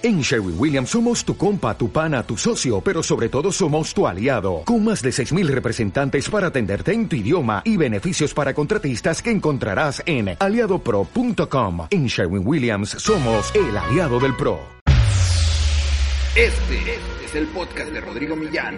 En Sherwin Williams somos tu compa, tu pana, tu socio, pero sobre todo somos tu aliado, con más de 6.000 representantes para atenderte en tu idioma y beneficios para contratistas que encontrarás en aliadopro.com. En Sherwin Williams somos el aliado del PRO. Este, es el podcast de Rodrigo Millán.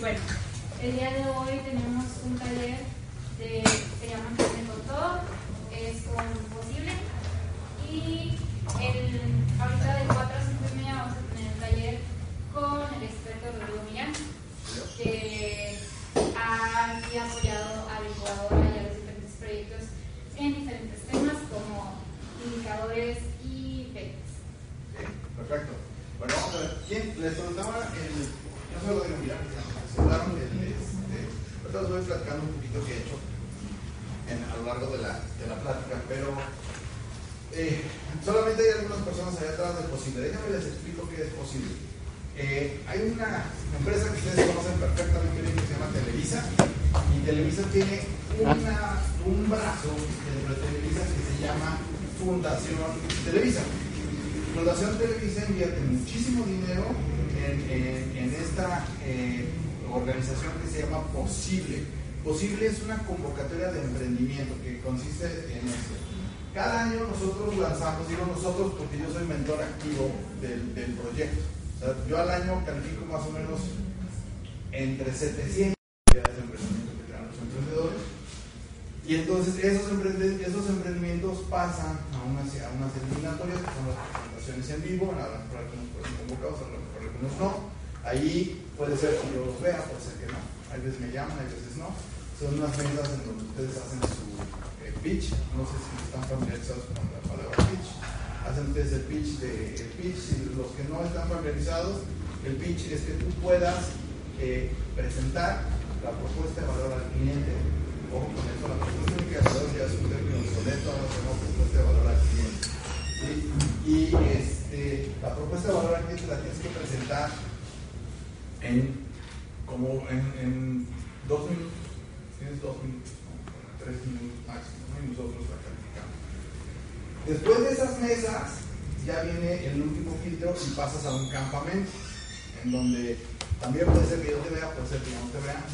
Bueno, el día de hoy tenemos un taller de, se llama Emprende con todo, es con posible. Y ahorita de 4 a 5 y media vamos a tener el taller con el experto Rodrigo Millán, que ha apoyado a la incubadora y a los diferentes proyectos en diferentes temas como indicadores y becas. Perfecto. Bueno, vamos a ver. ¿Quién les preguntaba el. Yo Milán, que se presentaron. Este, les voy platicando un poquito que he hecho a lo largo de la, de la plática, pero eh, solamente hay algunas personas allá atrás de posible. Déjame les explico qué es posible. Eh, hay una empresa que ustedes conocen perfectamente bien que se llama Televisa y Televisa tiene una, un brazo dentro de Televisa que se llama Fundación Televisa. Fundación Televisa invierte muchísimo dinero en, en- en esta eh, organización que se llama Posible. Posible es una convocatoria de emprendimiento que consiste en esto. Cada año nosotros lanzamos, digo nosotros porque yo soy mentor activo del, del proyecto. O sea, yo al año califico más o menos entre 700 actividades de emprendimiento que crean los emprendedores. Y entonces esos, esos emprendimientos pasan a unas, a unas eliminatorias, que son las presentaciones en vivo, a las pueden ser convocados, a mejor algunos no. Ahí puede ser que yo los vea, puede ser que no. Hay veces me llaman, hay veces no. Son unas mesas en donde ustedes hacen su eh, pitch, no sé si están familiarizados con la palabra pitch. Hacen ustedes el pitch de el pitch, y los que no están familiarizados, el pitch es que tú puedas eh, presentar la propuesta de valor al cliente. Ojo con esto, la propuesta de valor ya es un término obsoleto, ahora se propuesta de valor al cliente. Y este, la propuesta de valor al cliente la tienes que presentar en como en, dos minutos. Tienes dos minutos, ¿no? tres minutos máximo, y nosotros la calificamos. Después de esas mesas, ya viene el último filtro y pasas a un campamento, en donde también puede ser que yo te vea, puede ser que yo no te vea,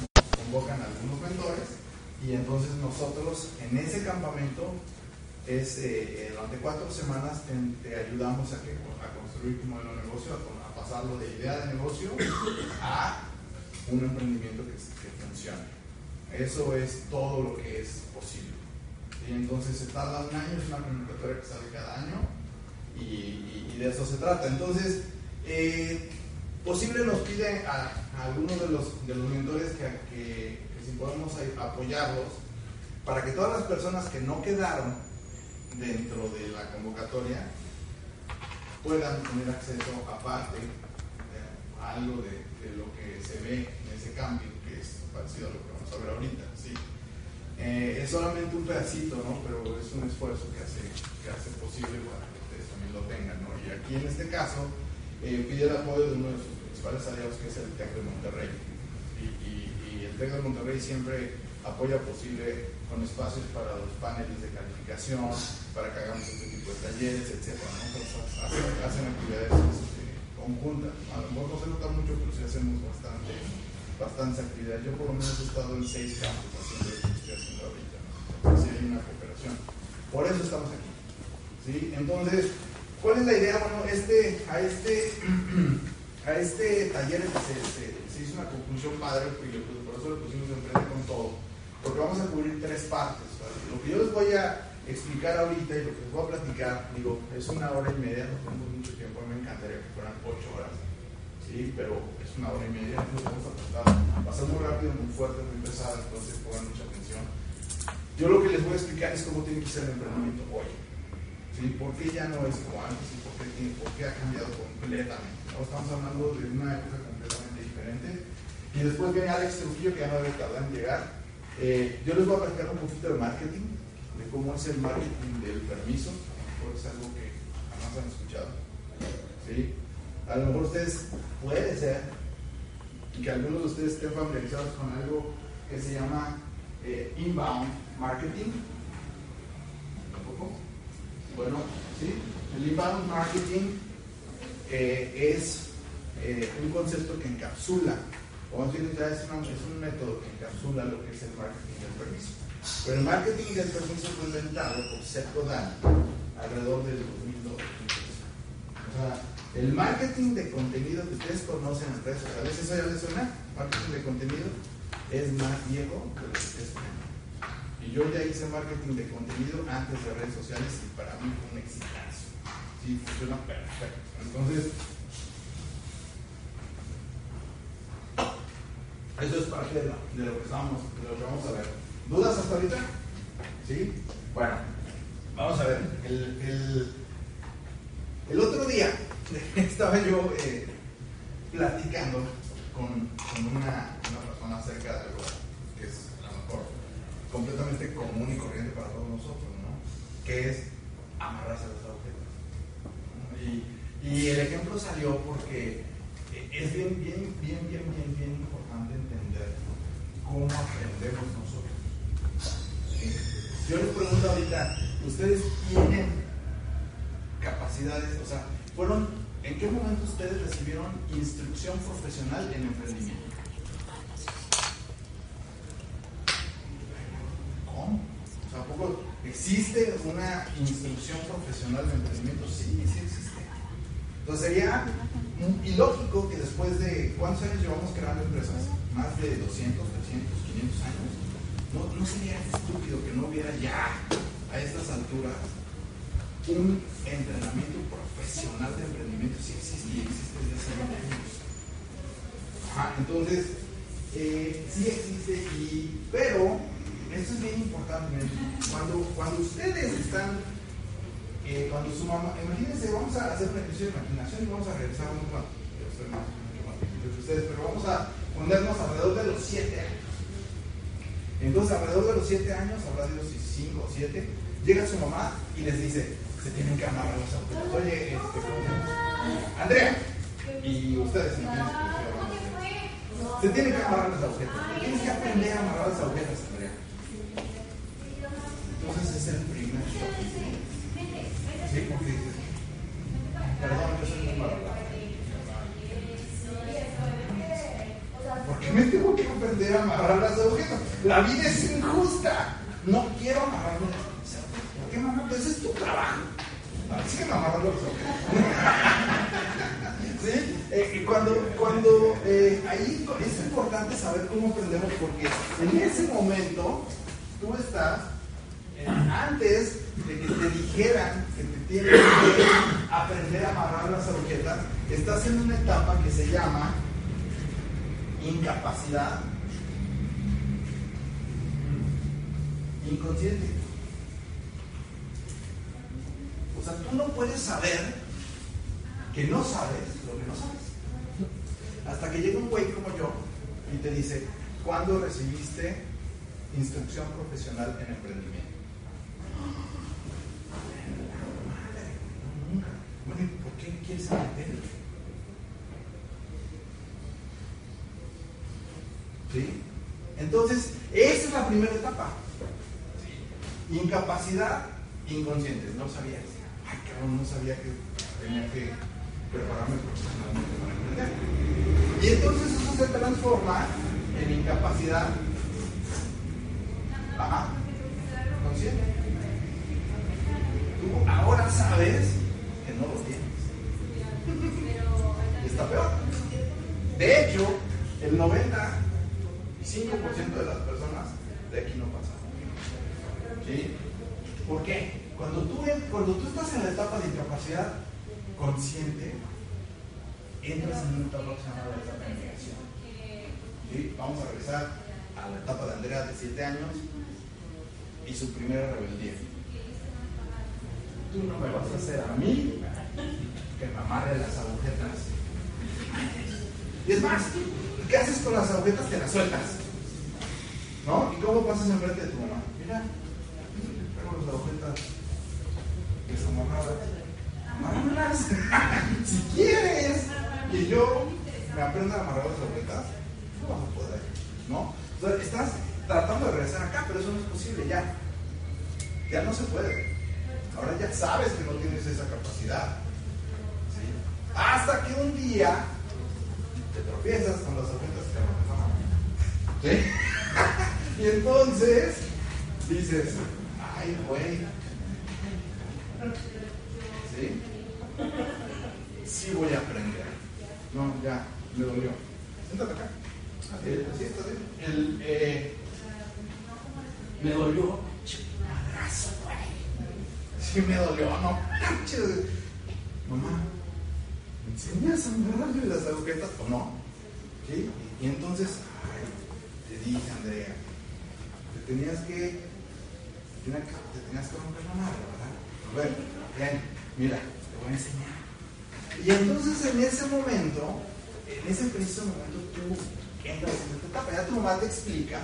convocan algunos mentores, y entonces nosotros en ese campamento es eh, durante cuatro semanas te, ayudamos a, que, a construir tu modelo de negocio, pasarlo de idea de negocio a un emprendimiento que, que funcione. Eso es todo lo que es posible. Y entonces se tarda un año, es una convocatoria que sale cada año y, y- y de eso se trata. Entonces, eh, posible nos pide a, a algunos de los, de los mentores que, que- que si podemos apoyarlos para que todas las personas que no quedaron dentro de la convocatoria puedan tener acceso aparte eh, a algo de, de lo que se ve en ese cambio, que es parecido a lo que vamos a ver ahorita. ¿sí? Eh, es solamente un pedacito, ¿no? pero es un esfuerzo que hace, que hace posible para que ustedes también lo tengan. ¿no? Y aquí en este caso eh, pide el apoyo de uno de sus principales aliados, que es el TEC de Monterrey. Y, y- y el TEC de Monterrey siempre apoya posible con espacios para los paneles de calificación, para que hagamos este talleres, etc. ¿no? Hacen, hacen actividades este, conjuntas. A lo mejor no se nota mucho, pero sí hacemos bastante, bastantes actividades. Yo por lo menos he estado en seis campos haciendo lo que estoy haciendo ahorita. ¿no? Sí hay una cooperación. Por eso estamos aquí. ¿sí? Entonces, ¿cuál es la idea? Bueno, este, a este, a este taller se, se- se hizo una conclusión padre, y pues, por eso le pusimos Emprende con todo, porque vamos a cubrir tres partes. ¿vale? Lo que yo les voy a explicar ahorita y lo que les voy a platicar, digo, es una hora y media, no tenemos mucho tiempo, me encantaría que fueran ocho horas, ¿sí? pero es una hora y media, nos vamos a tratar, ser muy rápido, muy fuerte, muy pesado, entonces pongan mucha atención. Yo lo que les voy a explicar es cómo tiene que ser el emprendimiento hoy. ¿sí? ¿Por qué ya no es como antes y por qué, por qué ha cambiado completamente? ¿no? Estamos hablando de una época completamente después viene Alex Trujillo, que ya no debe tardar en llegar. Eh, yo les voy a platicar un poquito de marketing, de cómo es el marketing del permiso, por es algo que jamás han escuchado. ¿sí? A lo mejor ustedes, puede ser, que algunos de ustedes estén familiarizados con algo que se llama eh, inbound marketing. ¿Tampoco? Bueno, ¿sí? El inbound marketing eh, es eh, un concepto que encapsula, o más bien es, es un método que encapsula lo que es el marketing del permiso. Pero el marketing del permiso fue inventado por Seth Godin alrededor del 2002. O sea, el marketing de contenido que ustedes conocen en redes sociales, ¿eso ya les suena? Marketing de contenido es más viejo de lo que ustedes creen. Y yo ya hice marketing de contenido antes de redes sociales y para mí fue un exitazo. Sí, funciona perfecto. Entonces, eso es parte de lo que estamos, de lo que vamos a ver. ¿Dudas hasta ahorita? ¿Sí? Bueno, vamos a ver. El, el, el otro día estaba yo eh, platicando con, con una, persona acerca de algo que es a lo mejor completamente común y corriente para todos nosotros, ¿no? Que es amarrarse a los agujetas. Y, y, el ejemplo salió porque es bien, bien, bien, bien, bien, bien importante entender cómo aprendemos. Yo les pregunto ahorita, ¿ustedes tienen capacidades, o sea, fueron, ¿en qué momento ustedes recibieron instrucción profesional en emprendimiento? ¿Cómo? O sea, ¿poco existe una instrucción profesional de emprendimiento? Sí, sí existe. Entonces sería ilógico que después de, ¿cuántos años llevamos creando empresas? Más de 200, 300, 500 años. No, sería estúpido que no hubiera ya a estas alturas un entrenamiento profesional de emprendimiento sí existe y existe desde hace años. entonces, eh, sí existe, y, pero esto es bien importante. Cuando, cuando ustedes están, eh, cuando su mamá, imagínense, vamos a hacer un ejercicio de imaginación y vamos a regresar un poco de ustedes, pero vamos a ponernos alrededor de los 7 años. Entonces, alrededor de los 7 años, habrá los 5 o 7, llega su mamá y les dice, se tienen que amarrar los agujetas. Oye, este, Andrea, y ustedes, se tienen que amarrar las agujetas. Tienes que aprender a amarrar las agujetas, Andrea. Entonces es el primer shock. Sí, porque dices, perdón, yo soy muy malo. ¿Por qué me tengo a amarrar las agujetas? La vida es injusta. No quiero amarrarme ¿Por qué, mamá? Pues es tu trabajo. Sígueme amarrando los ¿Sí? Eh, cuando cuando eh, ahí es importante saber cómo aprendemos, porque en ese momento tú estás, eh, antes de que te dijeran que te tienes que aprender a amarrar las agujetas, estás en una etapa que se llama incapacidad inconsciente. O sea, tú no puedes saber que no sabes lo que no sabes. Hasta que llega un güey como yo y te dice, ¿cuándo recibiste instrucción profesional en emprendimiento? Bueno, ¿por qué quieres aprender? ¿Sí? Entonces, esa es la primera etapa. Incapacidad inconsciente, no sabías. Ay, cabrón, no sabía que tenía que prepararme profesionalmente para emprender. Y entonces eso se transforma en incapacidad Ajá. consciente. Tú ahora sabes que no lo tienes. Está peor. De hecho, el 95% de las personas de aquí no pasan. ¿Sí? ¿Por qué? Cuando tú, cuando tú estás en la etapa de incapacidad consciente, entras en una etapa que la etapa de negación. ¿Sí? Vamos a regresar a la etapa de Andrea de 7 años y su primera rebeldía. Tú no me vas a hacer a mí que me amarre las agujetas. Y es más, ¿Y qué haces con las agujetas? Te las sueltas. ¿No? ¿Y cómo pasas enfrente de tu mamá? Mira, tengo las agujetas desamarradas. Amárralas. si quieres que yo me aprenda a amarrar las agujetas, no vas a poder. ¿No? Entonces, estás tratando de regresar acá, pero eso no es posible ya. Ya no se puede. Ahora ya sabes que no tienes esa capacidad. ¿sí? Hasta que un día te tropiezas con las agujetas que ¿Sí? y entonces dices, ay. ¿Sí? Sí voy a aprender. No, ya, me dolió. Siéntate acá. Siéntate. El, eh, me dolió. Madrazo, güey. Sí me dolió, no. Mamá, ¿me enseñas a amarrarle las agujetas o no? ¿Sí? Y entonces, ay, te dije, Andrea, te tenías que, que, te tenías que romper la madre, ¿verdad? Ver, ven, mira, te voy a enseñar. Y entonces en ese momento, en ese preciso momento, tú entras en esta etapa, ya tu mamá te explica,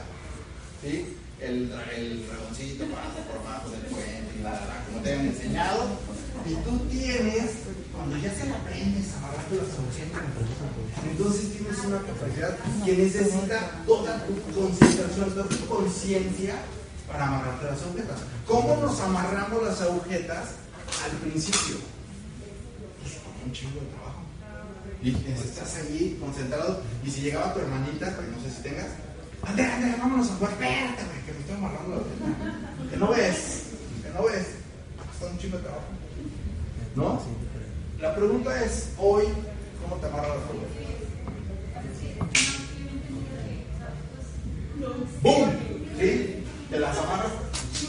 ¿sí? El, el dragoncito pasa por abajo del puente y la, la, como te han enseñado, y tú tienes, cuando ya se la aprendes a amarrarte las agujetas, entonces tienes una capacidad que necesita toda tu concentración, toda tu conciencia para amarrarte las agujetas. ¿Cómo nos amarramos las agujetas al principio? un chingo de trabajo. Y estás allí concentrado. Y si llegaba tu hermanita, que no sé si tengas, ande, ande, vámonos a jugar. Espérate, güey, que me estoy amarrando la Que no ves, que no ves. Está un chingo de trabajo. ¿No? La pregunta es: hoy, ¿cómo te amarras las agujetas? ¡Bum! ¿Sí? Te las amarras. ¿Sí?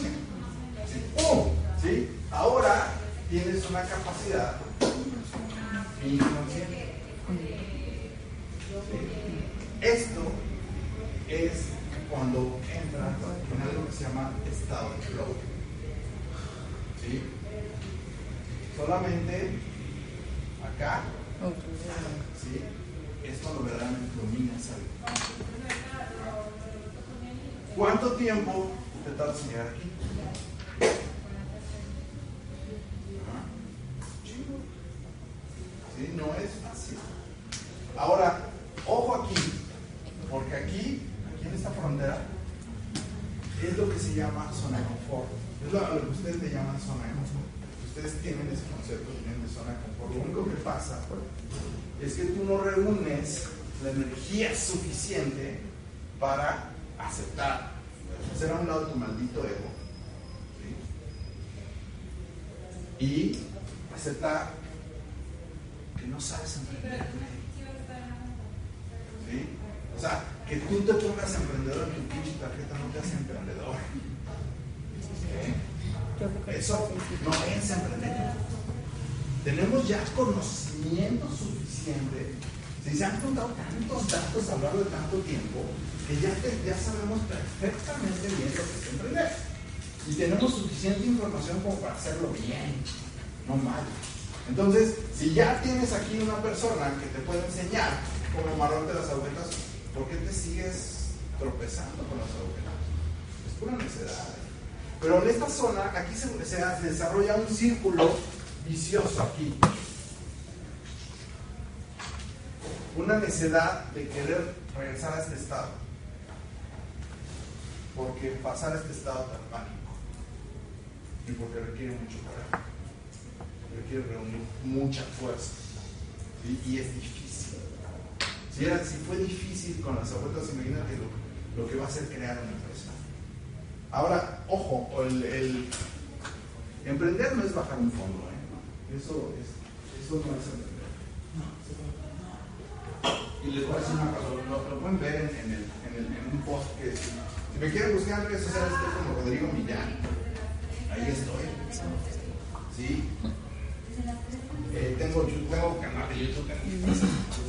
¡Bum! ¿Sí? Ahora tienes una capacidad. Esto es cuando entras en algo que se llama estado de flow. ¿Sí? Solamente acá, ¿sí? es cuando verdaderamente dominas algo. ¿Cuánto tiempo te llegar aquí? ¿Sí? No es fácil. Ahora, ojo aquí, porque aquí, aquí en esta frontera, es lo que se llama zona de confort. Es lo que ustedes le llaman zona de confort. Ustedes tienen ese concepto tienen de zona de confort. Lo único que pasa es que tú no reúnes la energía suficiente para aceptar, hacer a un lado tu maldito ego ¿sí? y aceptar que no sabes emprender. ¿Sí? O sea, que tú te pongas emprendedor en tu pinche tarjeta no te hace emprendedor. ¿Sí? Eso no es emprender. Tenemos ya conocimiento suficiente. Si se han contado tantos datos a lo largo de tanto tiempo, que ya, sabemos perfectamente bien lo que es emprender. Y tenemos suficiente información como para hacerlo bien, no mal. Entonces, si ya tienes aquí una persona que te puede enseñar cómo amarrarte las agujetas, ¿por qué te sigues tropezando con las agujetas? Es pura necedad. Pero en esta zona, aquí se, desarrolla un círculo vicioso aquí. Una necedad de querer regresar a este estado. Porque pasar este estado tan pánico. Y porque requiere mucho coraje requiere reunir mucha fuerza. Y es difícil. Si, era, si fue difícil con las abuelas, imagínate lo, que va a ser crear una empresa. Ahora, ojo, el, el emprender no es bajar un fondo. ¿eh? Eso, es, eso no es emprender. Y les voy a decir una cosa, lo, lo pueden ver en, el, en, el, en, un post que si me quieren buscar en redes sociales, estoy como Rodrigo Millán. Ahí estoy. ¿Sí? Eh, tengo, tengo canal de YouTube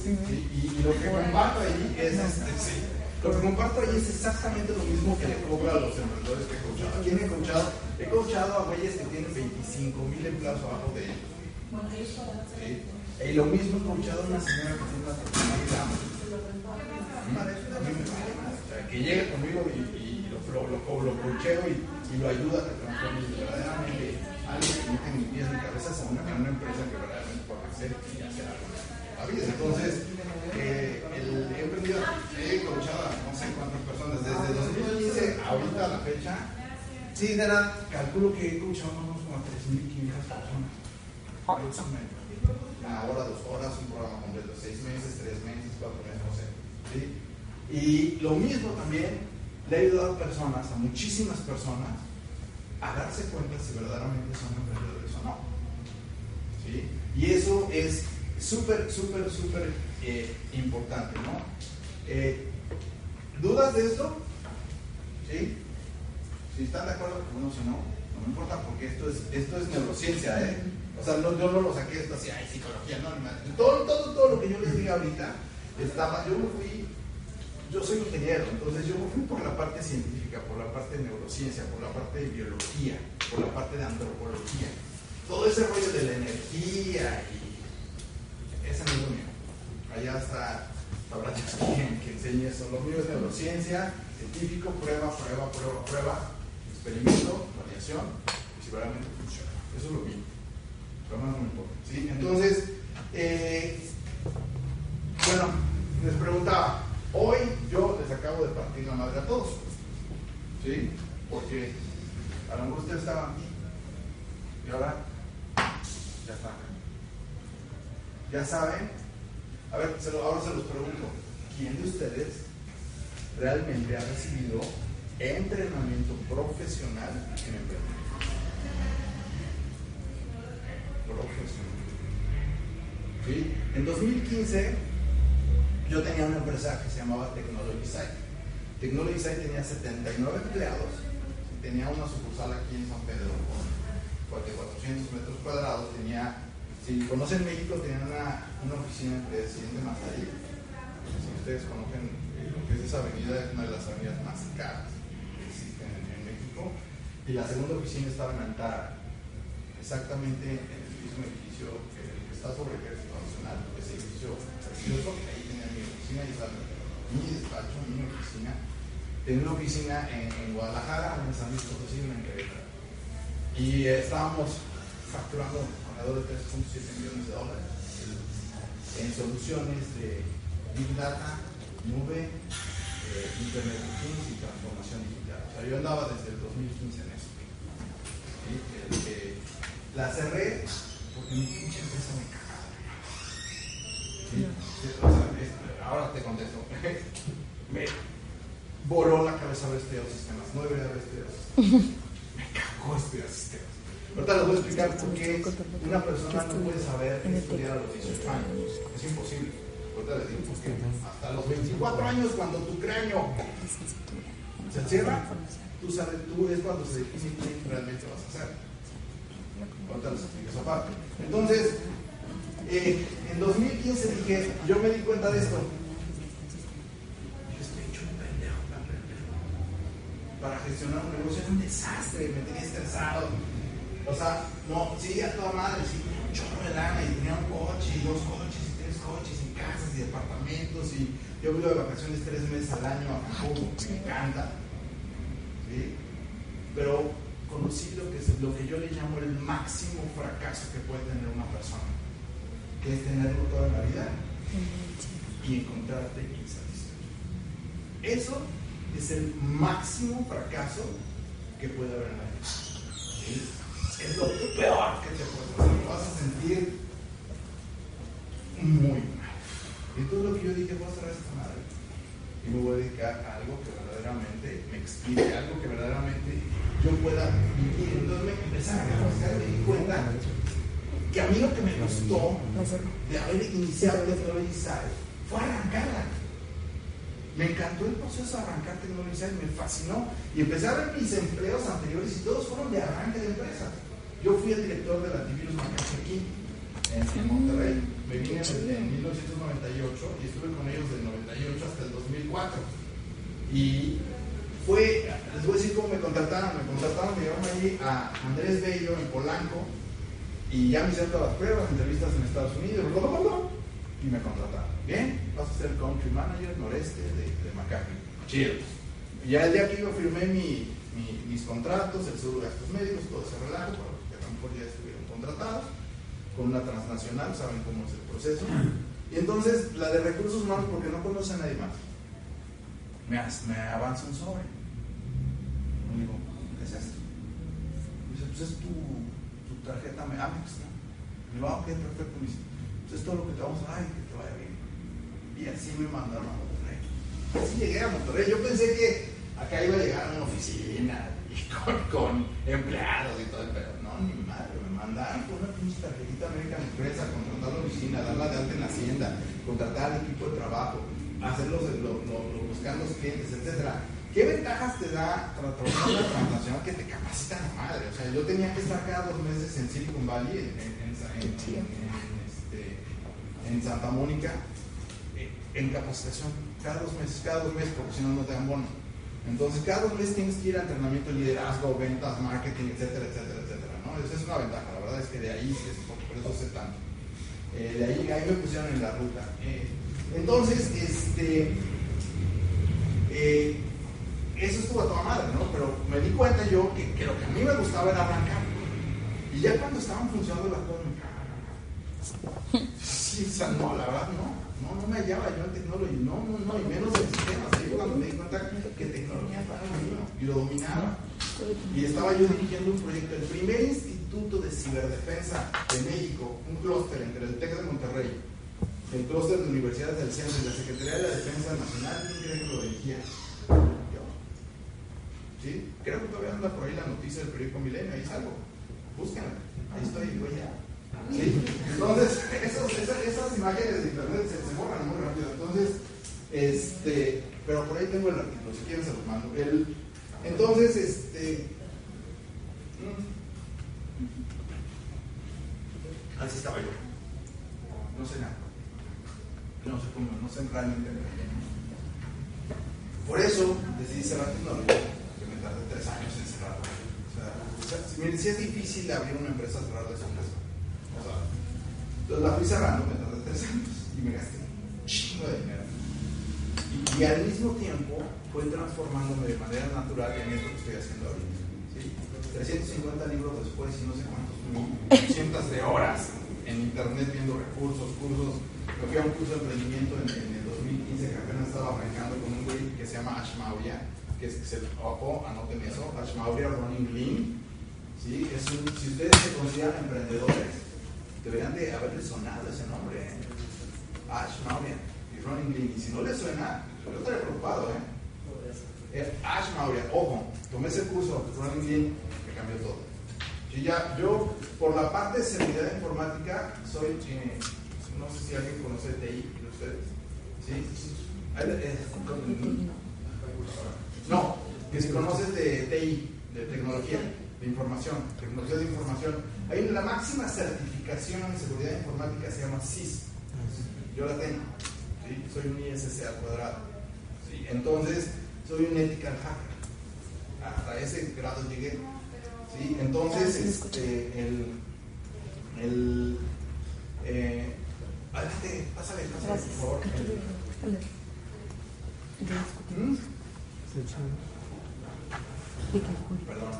¿sí? y, y, lo que comparto ahí es este, sí, lo que comparto ahí es exactamente lo mismo que le cobro a los emprendedores que he coachado. ¿A quién he coachado? He coachado a güeyes que tienen 25 mil empleados abajo de ellos. ¿sí? Y lo mismo he coachado a una señora que tiene una eso a mí me que llegue conmigo y, y lo, lo, lo, lo coacheo y, y lo ayuda a que transforme verdaderamente algo que no tiene ni pies ni cabezas a una, a una empresa que verdaderamente pueda crecer y hacer algo. Entonces, eh, el, he aprendido, he coachado a no sé cuántas personas desde 2015 ahorita a la fecha. Sí, de calculo que he coachado más o menos como a 3.500 personas. Una hora, dos horas, un programa completo, seis meses, tres meses, cuatro meses, no sé. ¿sí? Y lo mismo también le ha ayudado a personas, a muchísimas personas, a darse cuenta si verdaderamente son emprendedores o no. ¿sí? Y eso es súper, súper, súper eh, importante, ¿no? Eh, ¿Dudas de esto? ¿Sí? Si están de acuerdo con uno, si no, no me importa porque esto es, esto es neurociencia, ¿eh? O sea, yo no lo saqué esto así, ay, psicología, no, no, todo, todo, todo lo que yo les diga ahorita estaba, yo me fui, yo soy ingeniero, entonces yo me fui por la parte científica, por la parte de neurociencia, por la parte de biología, por la parte de antropología, todo ese rollo de la energía y ese no es lo mío. Allá está, habrá quien que enseñe eso. Lo mío es neurociencia, científico, prueba, prueba, prueba, prueba, experimento, variación, y si realmente funciona. Eso es lo mío. Lo más no importa. Entonces, eh, bueno, les preguntaba, hoy yo les acabo de partir la madre a todos. ¿Sí? Porque a lo mejor ustedes estaban y ahora ya acá. Ya saben, a ver, ahora se los pregunto, ¿quién de ustedes realmente ha recibido entrenamiento profesional en emprendimiento? Profesional. ¿Sí? En 2015 yo tenía una empresa que se llamaba Technology Site. Technology Site tenía 79 empleados, tenía una sucursal aquí en San Pedro con 400 metros cuadrados, tenía, si conocen México, tenía una, una oficina en Presidente Mazarí. Si ustedes conocen eh, lo que es esa avenida, es una de las avenidas más caras que existen en, en México. Y la segunda oficina estaba en Antara, exactamente en el mismo edificio que, que está sobre el Ejército Nacional, ese edificio precioso, y mi despacho, mi oficina. Tenía una oficina en, en Guadalajara, en San Luis Potosí, en Querétaro. Y estábamos facturando alrededor de 3.7 millones de dólares en soluciones de Big Data, nube, eh, Internet of Things y transformación digital. O sea, yo andaba desde el 2015 en eso. ¿sí? La cerré porque mi pinche empresa me cagaba. ¿Sí? O sea, ahora te contesto. me voló la cabeza ver estudiar sistemas. No debería haber estudiado sistemas. Me cagó estudiar sistemas. Ahorita les voy a explicar por qué una persona no puede saber estudiar a los 18 años. Es imposible. Ahorita les digo por qué. Hasta los 24 años, cuando tu cráneo se encierra, tú sabes, tú es cuando se define quién realmente vas a ser. Ahorita les explico esa parte. Entonces, eh, en 2015 dije, yo me di cuenta de esto. Dije, estoy hecho un pendejo para aprender. Para gestionar un negocio era un desastre, me tenía estresado. O sea, no, sí, a toda madre, sí, tenía un chorro de lana y tenía un coche, y dos coches, y tres coches, y casas, y departamentos, y yo vivo de vacaciones tres meses al año a Cancún, me encanta. ¿sí? Pero conocí lo que, es, lo que yo le llamo el máximo fracaso que puede tener una persona, que es tenerlo toda la vida y encontrarte insatisfecho. Eso es el máximo fracaso que puede haber en la vida. ¿sí? Es lo peor que te puede pasar. Te vas a sentir muy mal. Y entonces lo que yo dije, voy a cerrar esta madre. Y me voy a dedicar a algo que verdaderamente me explique, algo que verdaderamente yo pueda vivir. Entonces me empecé a capacitar me di cuenta que a mí lo que me gustó de haber iniciado Technology Site fue arrancarla. Me encantó el proceso de arrancar Technology Site, me fascinó. Y empecé a ver mis empleos anteriores y todos fueron de arranque de empresas. Yo fui el director del antivirus Macaxe aquí, en, Monterrey. Me vine en, en 1998 y estuve con ellos del 98 hasta el 2004. Y fue, les voy a decir cómo me contrataron. Me contrataron, me llevaron allí a Andrés Bello en Polanco y ya me hicieron todas las pruebas, entrevistas en Estados Unidos, bla, bla, bla, bla, y me contrataron. ¿Bien? vas a ser country manager noreste de, de. Chido. Ya el día que yo firmé mi, mi- mis contratos, el seguro de gastos médicos, todo ese relajo, para los que a lo mejor ya estuvieron contratados, con una transnacional, saben cómo es el proceso. Y entonces, la de recursos humanos, porque no conoce a nadie más, me, me avanza un sobre. Y digo, ¿qué es esto? Y dice, pues es tu, tu tarjeta Amex, ¿no? Y digo, ah, ok, perfecto. Me dice, pues es todo lo que te vamos a dar y que te vaya bien. Y así me mandaron a Monterrey. Así llegué a Monterrey. Yo pensé que acá iba a llegar a una oficina y con, con empleados y todo, pero no, ni madre. Me mandaron con una pinche tarjetita American Express a contratar la oficina, darla de alta en la hacienda, contratar al equipo de trabajo, hacer buscar los clientes, etcétera. ¿Qué ventajas te da tra- trabajar en una transnacional que te capacita la madre? O sea, yo tenía que estar cada dos meses en Silicon Valley, en, este, Santa Mónica, en capacitación, cada dos meses, cada dos meses, porque si no, no te dan bono. Entonces, cada dos meses tienes que ir a entrenamiento de liderazgo, ventas, marketing, etcétera, etcétera, etcétera. ¿no? Esa es una ventaja, la verdad es que de ahí, es por, eso sé tanto. Eh, de ahí, ahí me pusieron en la ruta. Eh, entonces, este, eh, eso estuvo a toda madre, ¿no? Pero me di cuenta yo que, lo que a mí me gustaba era arrancar. Y ya cuando estaban funcionando las cosas. Sí, o sea, no, la verdad, no. No, no me hallaba yo en tecnología, no, no, no, y menos en sistemas. Ahí fue cuando me di cuenta que tecnología para lo mío, y lo dominaba. Y estaba yo dirigiendo un proyecto, el primer instituto de ciberdefensa de México, un clúster entre el TEC de Monterrey, el clúster de universidades del centro y la Secretaría de la Defensa Nacional, ¿quién cree que lo? Yo. ¿Sí? Creo que todavía anda por ahí la noticia del periódico Milenio, ahí salgo. Búsquenla, ahí estoy, güey, ya. Entonces, esas, imágenes de internet se, se borran muy rápido. Entonces, este, pero por ahí tengo el artículo, si quieren se los mando. El, entonces, este. mm. Así estaba yo. No sé nada. No sé cómo, no sé realmente. Por eso decidí cerrar tecnología, que me tardé tres años en cerrarla. O sea, si, es difícil abrir una empresa, cerrar de su entonces la fui cerrando, me tardé tres años y me gasté un chingo de dinero. Y, y al mismo tiempo fue transformándome de manera natural en esto que estoy haciendo ahorita. ¿sí? 350 libros después y no sé cuántos mil, cientos de horas en internet viendo recursos, cursos. Me fui a un curso de emprendimiento en, en el 2015 que apenas estaba arrancando con un güey que se llama Ash Maurya, que es, es el ojo, anoten eso, Ash Maurya Running Lean. ¿sí? Es un- si ustedes se consideran emprendedores, deberían de haberle sonado ese nombre. ¿eh? Ash Maurya y Running Lean. Y si no les suena, yo estaría preocupado. ¿eh? Eh, Ash Maurya, ojo, tomé ese curso, Running Lean, me cambió todo. Y ya, yo, por la parte de seguridad informática, soy, eh, no sé si alguien conoce TI de ustedes. ¿Sí? Eh, No, que si conoces de TI, de tecnología, de información, tecnología de información. Hay la máxima certificación en seguridad informática se llama CIS. Yo la tengo. ¿sí? Soy un ISC al cuadrado. ¿sí? Entonces, soy un ethical hacker. Hasta ese grado llegué. ¿sí? Entonces, este, el, el eh, adelante, pásale, pásale, por favor. ¿Mm? Perdón,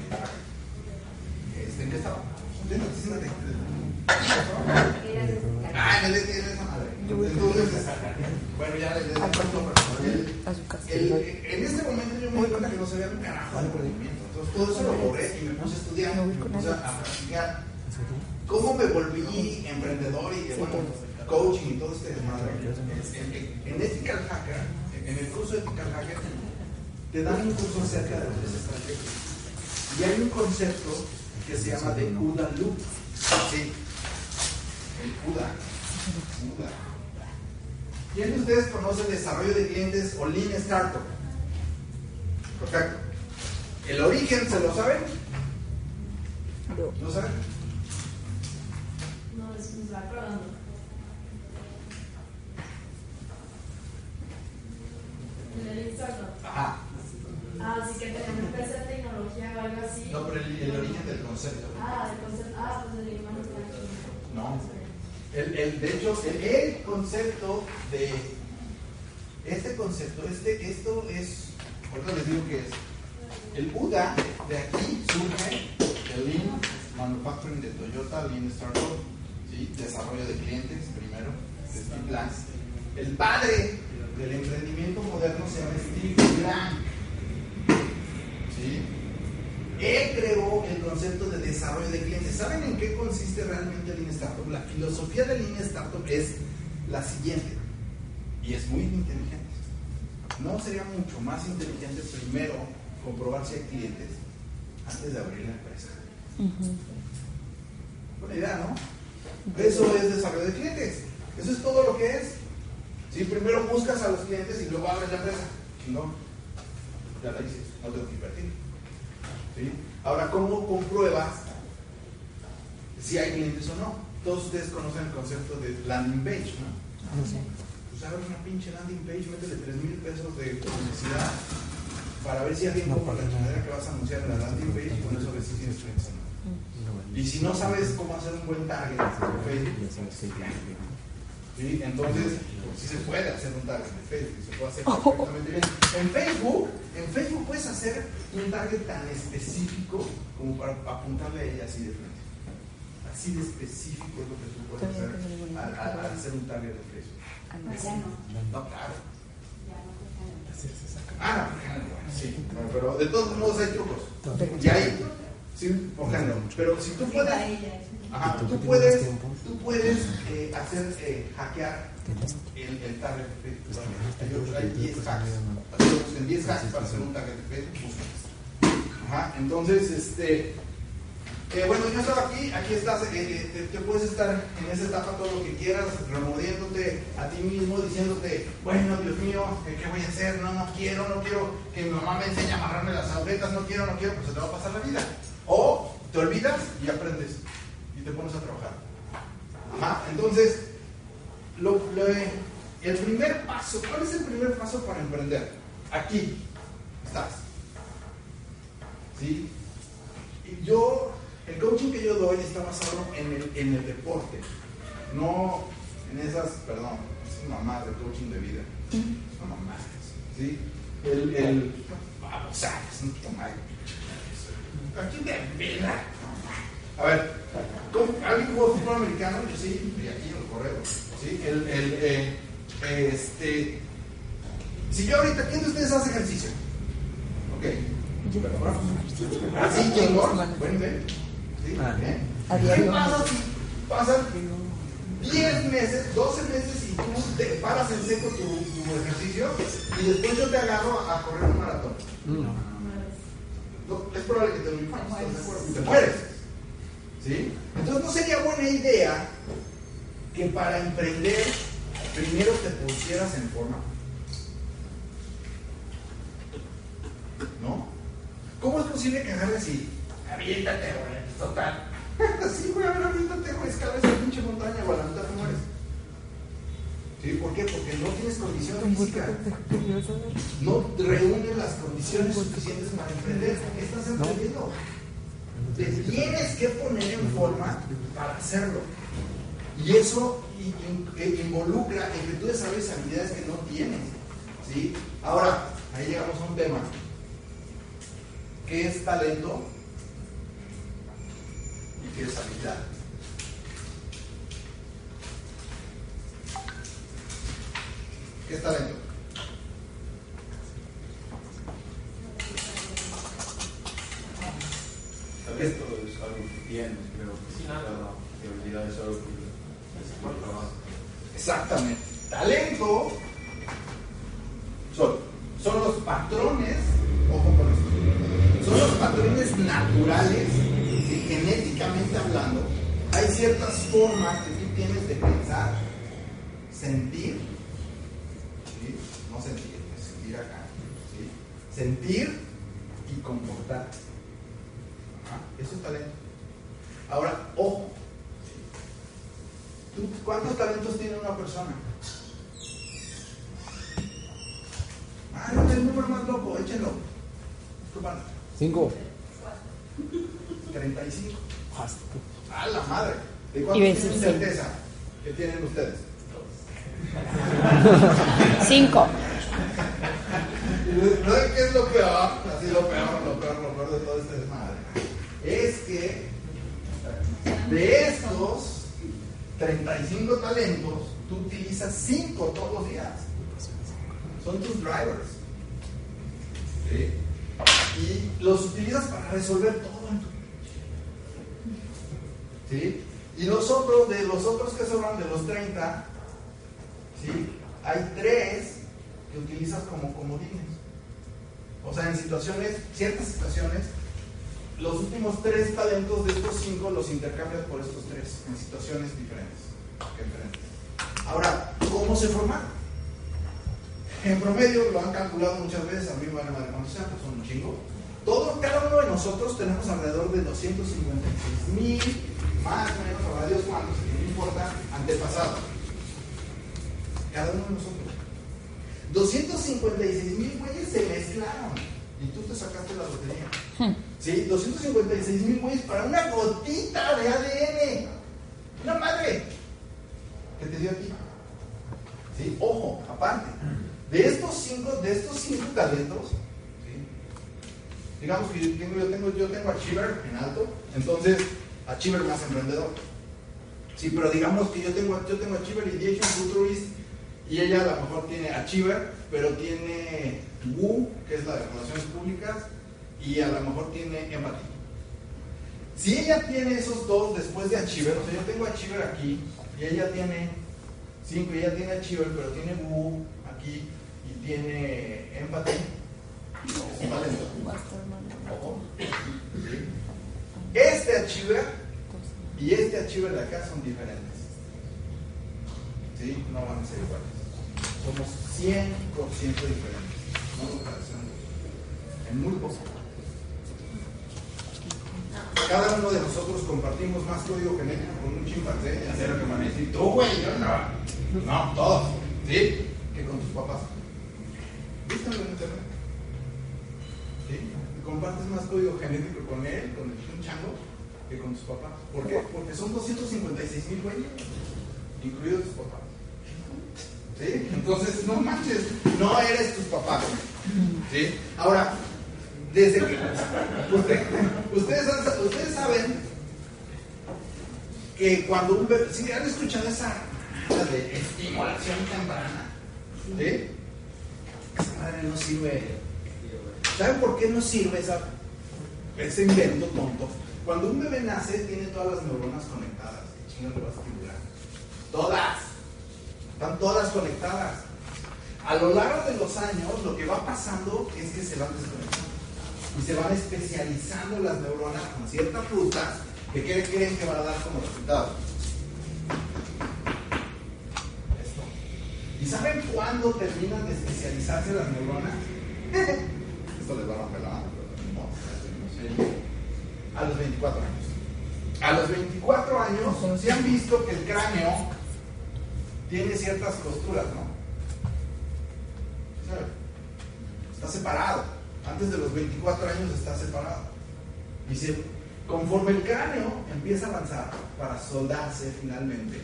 este, ¿en qué estaba? Ah, bueno, ya en este momento yo me di cuenta que no sabía un carajo de emprendimiento. Entonces todo eso lo borré y me puse a estudiar, me puse a practicar. ¿Cómo me volví emprendedor y bueno, coaching y todo este desmadre? En Ethical Hacker, en el curso de Ethical Hacker, te dan un curso acerca de las estrategias. Y hay un concepto que se llama de CUDA Loop. Sí, el CUDA. CUDA. ¿Quién de ustedes conoce el desarrollo de clientes o Lean Startup? Perfecto. ¿El origen se lo saben? ¿No saben? No, es acordando. En el Instagram. Ajá. Ah, sí que tenemos empresa de tecnología o algo así. No, pero el, el origen del concepto. Ah, el concepto. Ah, pues el hermano. No. El, el- de hecho, el, el concepto de concepto, este, esto es, ahorita les digo que es. El UDA de aquí surge el Lean Manufacturing de Toyota, Lean Startup, ¿sí? desarrollo de clientes primero, Steve Blank. El padre del emprendimiento moderno se llama Steve Blank. ¿Sí? Él creó el concepto de desarrollo de clientes. ¿Saben en qué consiste realmente Lean Startup? La filosofía de Lean Startup es la siguiente, y es muy inteligente. ¿No sería mucho más inteligente primero comprobar si hay clientes antes de abrir la empresa? Buena idea, ¿no? Eso es desarrollo de clientes. Eso es todo lo que es. Si primero buscas a los clientes y luego abres la empresa. No, ya la dices, no tengo que invertir. ¿Sí? Ahora, ¿cómo compruebas si hay clientes o no? Todos ustedes conocen el concepto de landing page, ¿no? Pues abre una pinche landing page, métele 3 mil pesos de publicidad para ver si alguien compra la manera que vas a anunciar en la landing page y con eso ves si tienes clientes o no. Y si no sabes cómo hacer un buen target en Facebook, ¿sí? entonces sí se puede hacer un target en Facebook, se puede hacer perfectamente bien. En Facebook, en Facebook puedes hacer un target tan específico como para apuntarle a ella así de frente. Así de específico es lo que tú puedes hacer al, al- al hacer un target de Facebook. Ya no. No, claro. Ah, sí. Pero de todos modos hay trucos. Y hay, sí, por género. Pero si tú puedes, ajá, tú puedes, tú puedes eh, hacer, eh, hackear el, el target Facebook. Bueno, hay, hay 10 hacks. En 10 hacks para hacer un target de Facebook. Ajá, entonces, este. eh, bueno, yo estaba aquí, aquí estás, eh, te, te puedes estar en esa etapa todo lo que quieras, remordiéndote a ti mismo, diciéndote, bueno, Dios mío, ¿qué, qué voy a hacer? No, no quiero, no quiero que mi mamá me enseñe a amarrarme las agujetas, no quiero, no quiero, pues se te va a pasar la vida. O te olvidas y aprendes te pones a trabajar. Entonces, el primer paso, ¿cuál es el primer paso para emprender? Aquí estás. ¿Sí? Y yo, el coaching que yo doy está basado en el, en el deporte, no en esas, perdón, esas mamadas de coaching de vida. Son mamadas. ¿Sí? El, el, vamos, sabes, no tomar. Aquí de vela. A ver, ¿cómo- ¿alguien jugó fútbol americano? Yo sí, y aquí en el correo. ¿Sí? El, el, eh, este, si yo ahorita, ¿quién de ustedes hace ejercicio? Ok. Pero. Buen nivel. ¿Sí? Ah. ¿Qué pasa si pasan 10 meses, 12 meses y tú te paras en seco tu, tu ejercicio y después yo te agarro a correr un maratón? No, es probable que te lo infartes, ¿estás de acuerdo? Te mueres. ¿Sí? Entonces no sería buena idea que para emprender primero te pusieras en forma. ¿No? ¿Cómo es posible que agarres y aviéntate, güey? Total. sí, güey, a ver, aviéntate, güey, escala esa pinche montaña, güey, a la mitad te mueres. ¿Sí? ¿Por qué? Porque no tienes condición física. No reúnes las condiciones suficientes para emprender. ¿Qué estás emprendiendo? Tienes que poner en forma para hacerlo. Y eso eh, involucra en que tú desarrolles habilidades que no tienes. ¿sí? Ahora, ahí llegamos a un tema. ¿Qué es talento? ¿Y qué es habilidad? ¿Qué es talento? Talento es algo que tienes, creo que sí, nada, y habilidad es algo que es trabajo. Exactamente. Talento son, son los patrones, ojo con esto, son los patrones naturales, ¿sí? genéticamente hablando. Hay ciertas formas que tú tienes de pensar, sentir, no sentir, sentir acá, ¿sí? sentir y comportar. Es talento. Ahora, ojo, ¿Tú ¿Cuántos talentos tiene una persona? Ah, no, el número más loco, échenlo. ¿Cuánto? Cinco. 35. ¡A la madre! ¿De a tienen certeza que tienen ustedes? Cinco. Y ¿saben qué es lo peor? Así lo peor, lo peor, lo peor de todo este desmadre. Es que de estos 35 talentos, tú utilizas 5 todos los días. Son tus drivers. Y los utilizas para resolver todo en tu ¿Sí? Y nosotros, de los otros que sobran, de los 30, ¿sí? hay 3 que utilizas como comodines. O sea, en situaciones, ciertas situaciones, los últimos tres talentos de estos cinco los intercambias por estos tres, en situaciones diferentes. Ahora, ¿cómo se forman? En promedio lo han calculado muchas veces, a mí me van a sean, pues son un chingo. Cada uno de nosotros tenemos alrededor de 256 mil, más o menos, a Dios cuántos, no importa, antepasados. Cada uno de nosotros. 256 mil güeyes se mezclaron y tú te sacaste la lotería. ¿Sí? 256 mil güeyes para una gotita de ADN. Una madre que te dio aquí. ¿Sí? Ojo, aparte, de estos cinco, de estos cinco talentos, digamos que yo tengo, yo tengo, yo tengo Achiever en alto, entonces Achiever más emprendedor. Sí, pero digamos que yo tengo, yo tengo Achiever Ideation Futurist y ella a lo mejor tiene Achiever, pero tiene WU, que es la de Relaciones Públicas, y a lo mejor tiene Empathy. Si ella tiene esos dos después de Achiever, o sea, yo tengo Achiever aquí, y ella tiene 5, y ella tiene Achiever, pero tiene WU aquí, y tiene. Ojo. Este Achiever y este Achiever de acá son diferentes. ¿Sí? No van a ser iguales somos 100% diferentes. No En muy poco. Cada uno de nosotros compartimos más código genético con un chimpancé, ya sea lo que a decir, tú, güey, yo no. No, todos. ¿Sí? Que con tus papás. Búscalo en internet. ¿Sí? Compartes más código genético con él, con el chango, que con tus papás. ¿Por qué? Porque son 256 mil güeyes, incluidos tus papás. Entonces, no manches, no eres tus papás. ¿Sí? Ahora, desde que ustedes, ustedes saben que cuando un bebé, si han escuchado esa de estimulación temprana, ¿sí? Esa madre no sirve. ¿Saben por qué no sirve ese invento tonto? Cuando un bebé nace, tiene todas las neuronas conectadas. ¿Qué le vas a estimular? Todas. Están todas conectadas. A lo largo de los años, lo que va pasando es que se van desconectando y se van especializando las neuronas con ciertas rutas que creen que van a dar como resultado. Esto. ¿Y saben cuándo terminan de especializarse las neuronas? Esto les va a romper la mano, a los 24 años. A los 24 años se han visto que el cráneo tiene ciertas costuras, ¿no? Está separado. Antes de los 24 años está separado. Y conforme el cráneo empieza a avanzar para soldarse finalmente,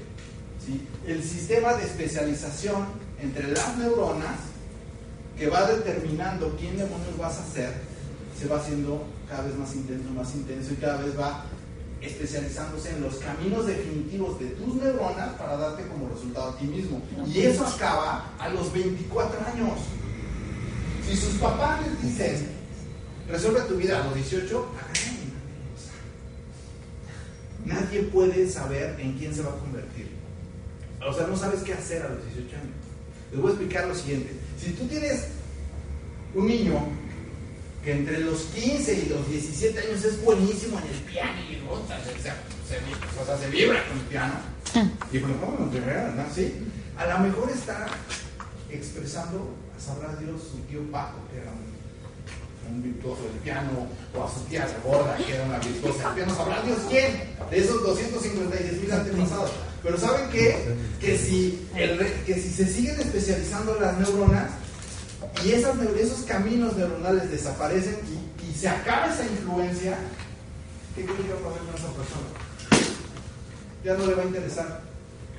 ¿sí? el sistema de especialización entre las neuronas que va determinando quién demonios vas a ser, se va haciendo cada vez más intenso, más intenso y cada vez va especializándose en los caminos definitivos de tus neuronas para darte como resultado a ti mismo. Y eso acaba a los 24 años. Si sus papás les dicen, resuelve tu vida a los 18, nadie puede saber en quién se va a convertir. O sea, no sabes qué hacer a los 18 años. Les voy a explicar lo siguiente. Si tú tienes un niño que entre los 15 y los 17 años es buenísimo en el piano y o sea, se, se vibra con el piano. Mm. Y pues, no, ¿verdad? ¿Sí? A lo mejor está expresando, sabrá Dios, su tío Paco, que era un, virtuoso del piano, o a su tía gorda, que era una virtuosa del piano, sabrá Dios quién, de esos 256 mil antepasados. Pero ¿saben qué? Que si, que si se siguen especializando las neuronas, y esos caminos neuronales desaparecen y, se acaba esa influencia, ¿qué creen que va a pasar con esa persona? Ya no le va a interesar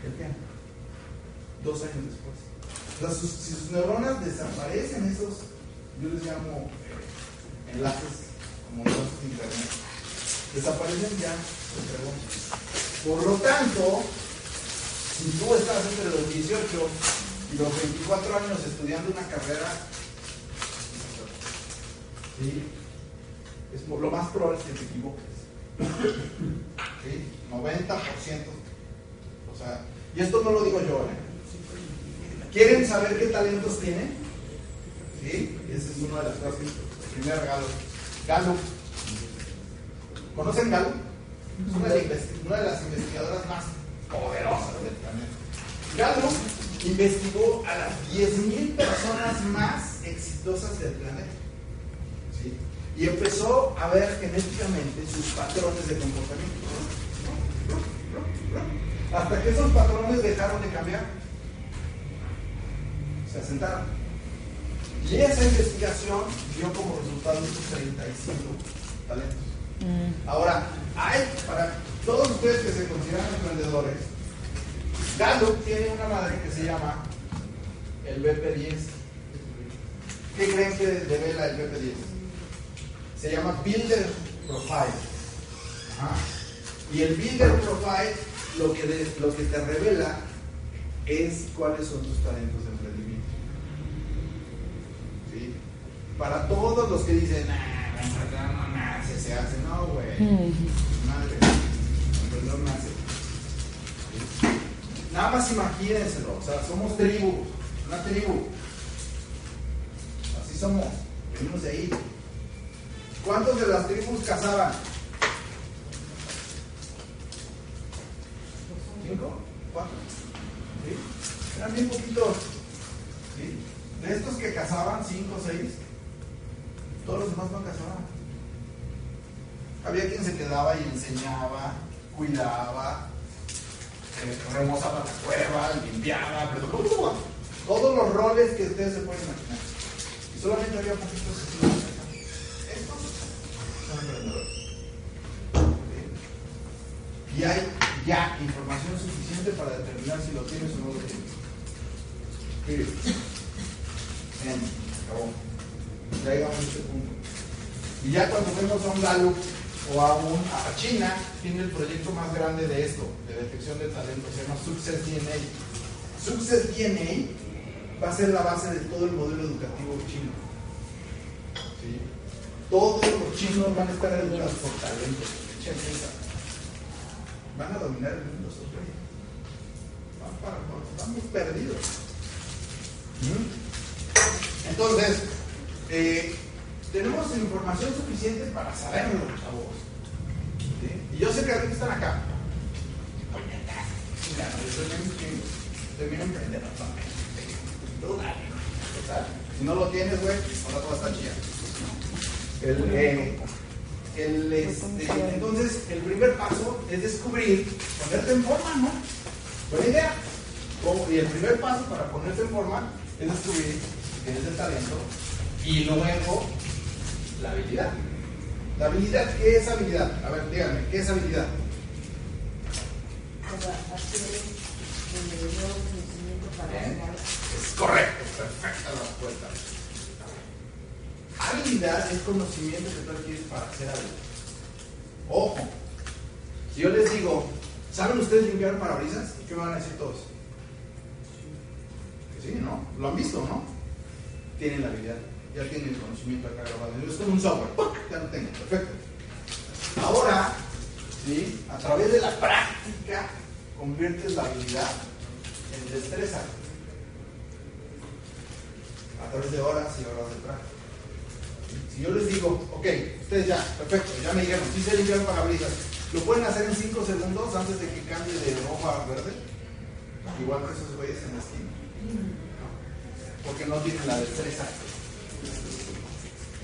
el piano. Dos años después. Si sus neuronas desaparecen esos yo les llamo eh, enlaces, como enlaces de internet, desaparecen ya, te pregunto. Por lo tanto, si tú estás entre los 18 y los 24 años estudiando una carrera, ¿sí? es lo más probable es que te equivoques. ¿Sí? 90%. O sea, y esto no lo digo yo, ¿eh? ¿Quieren saber qué talentos tienen? ¿Sí? Esa es una de las cosas el primer regalo. Gallup. ¿Conocen Gallup? Es una de, las investigadoras más poderosas del planeta. Gallup investigó a las 10.000 personas más exitosas del planeta. ¿sí? Y empezó a ver genéticamente sus patrones de comportamiento. Hasta que esos patrones dejaron de cambiar. Se asentaron. Y esa investigación dio como resultado estos 35 talentos. Ahora, hay para todos ustedes que se consideran emprendedores, Gallup tiene una madre que se llama el BP10. ¿Qué creen que devela el BP10? Se llama Builder Profile. Ajá. Y el Builder Profile lo que, de- lo que te revela es cuáles son tus talentos de emprendimiento. ¿Sí? Para todos los que dicen, la emprendedor no nace, se hace, no, güey. Madre, el emprendedor nace. Nada más imagínenselo, o sea, somos tribu, una tribu. Así somos, venimos de ahí. ¿Cuántos de las tribus cazaban? ¿Cinco? ¿Cuatro? ¿Sí? Eran bien poquitos. ¿Sí? De estos que cazaban, cinco o seis, todos los Había quien se quedaba y enseñaba, cuidaba, eh, remozaba la cueva, limpiaba, pero todos los roles que ustedes se pueden imaginar. Y solamente había poquitos. Estos son emprendedores. Y hay ya información suficiente para determinar si lo tienes o no lo tienes. Bien, acabó. Ya llegamos a este punto. Y ya cuando vemos a un Gallup o a, un, a China, tiene el proyecto más grande de esto, de detección de talento, se llama Success DNA. Success DNA va a ser la base de todo el modelo educativo chino. Todos los chinos van a estar educados por talento. Van a dominar el mundo sorpresa. Van para Estamos perdidos. ¿Mm? Entonces, eh, tenemos información suficiente para saberlo, chavos. ¿Sí? Y yo sé que ahorita están acá. Chingada, yo soy bien bien emprendedor también. Tú dale. Total. Si no lo tienes, güey, ahora todo está chida. El, eh, el, este, entonces, el primer paso es descubrir, ponerte en forma, ¿no? Buena idea. ¿Cómo? Y el primer paso para ponerte en forma es descubrir que tienes el talento y luego la habilidad. ¿La habilidad qué es habilidad? A ver, díganme, ¿qué es habilidad? Bien. Es correcto, perfecta la respuesta. Habilidad es conocimiento que tú adquieres para hacer algo. Ojo, si yo les digo, ¿saben ustedes limpiar parabrisas? ¿Qué me van a decir todos? Que sí, ¿no? Lo han visto, ¿no? Tienen la habilidad, ya tienen el conocimiento acá grabado. Es como un software, ya lo tengo, perfecto. Ahora, ¿sí? a través de la práctica, conviertes la habilidad en destreza. A través de horas y horas de práctica. Si yo les digo, ok, ustedes ya, perfecto, ya me dijeron, sí sé limpiar parabrisas, ¿lo pueden hacer en 5 segundos antes de que cambie de rojo a verde? Igual que esos güeyes en la esquina. Porque no tienen la destreza.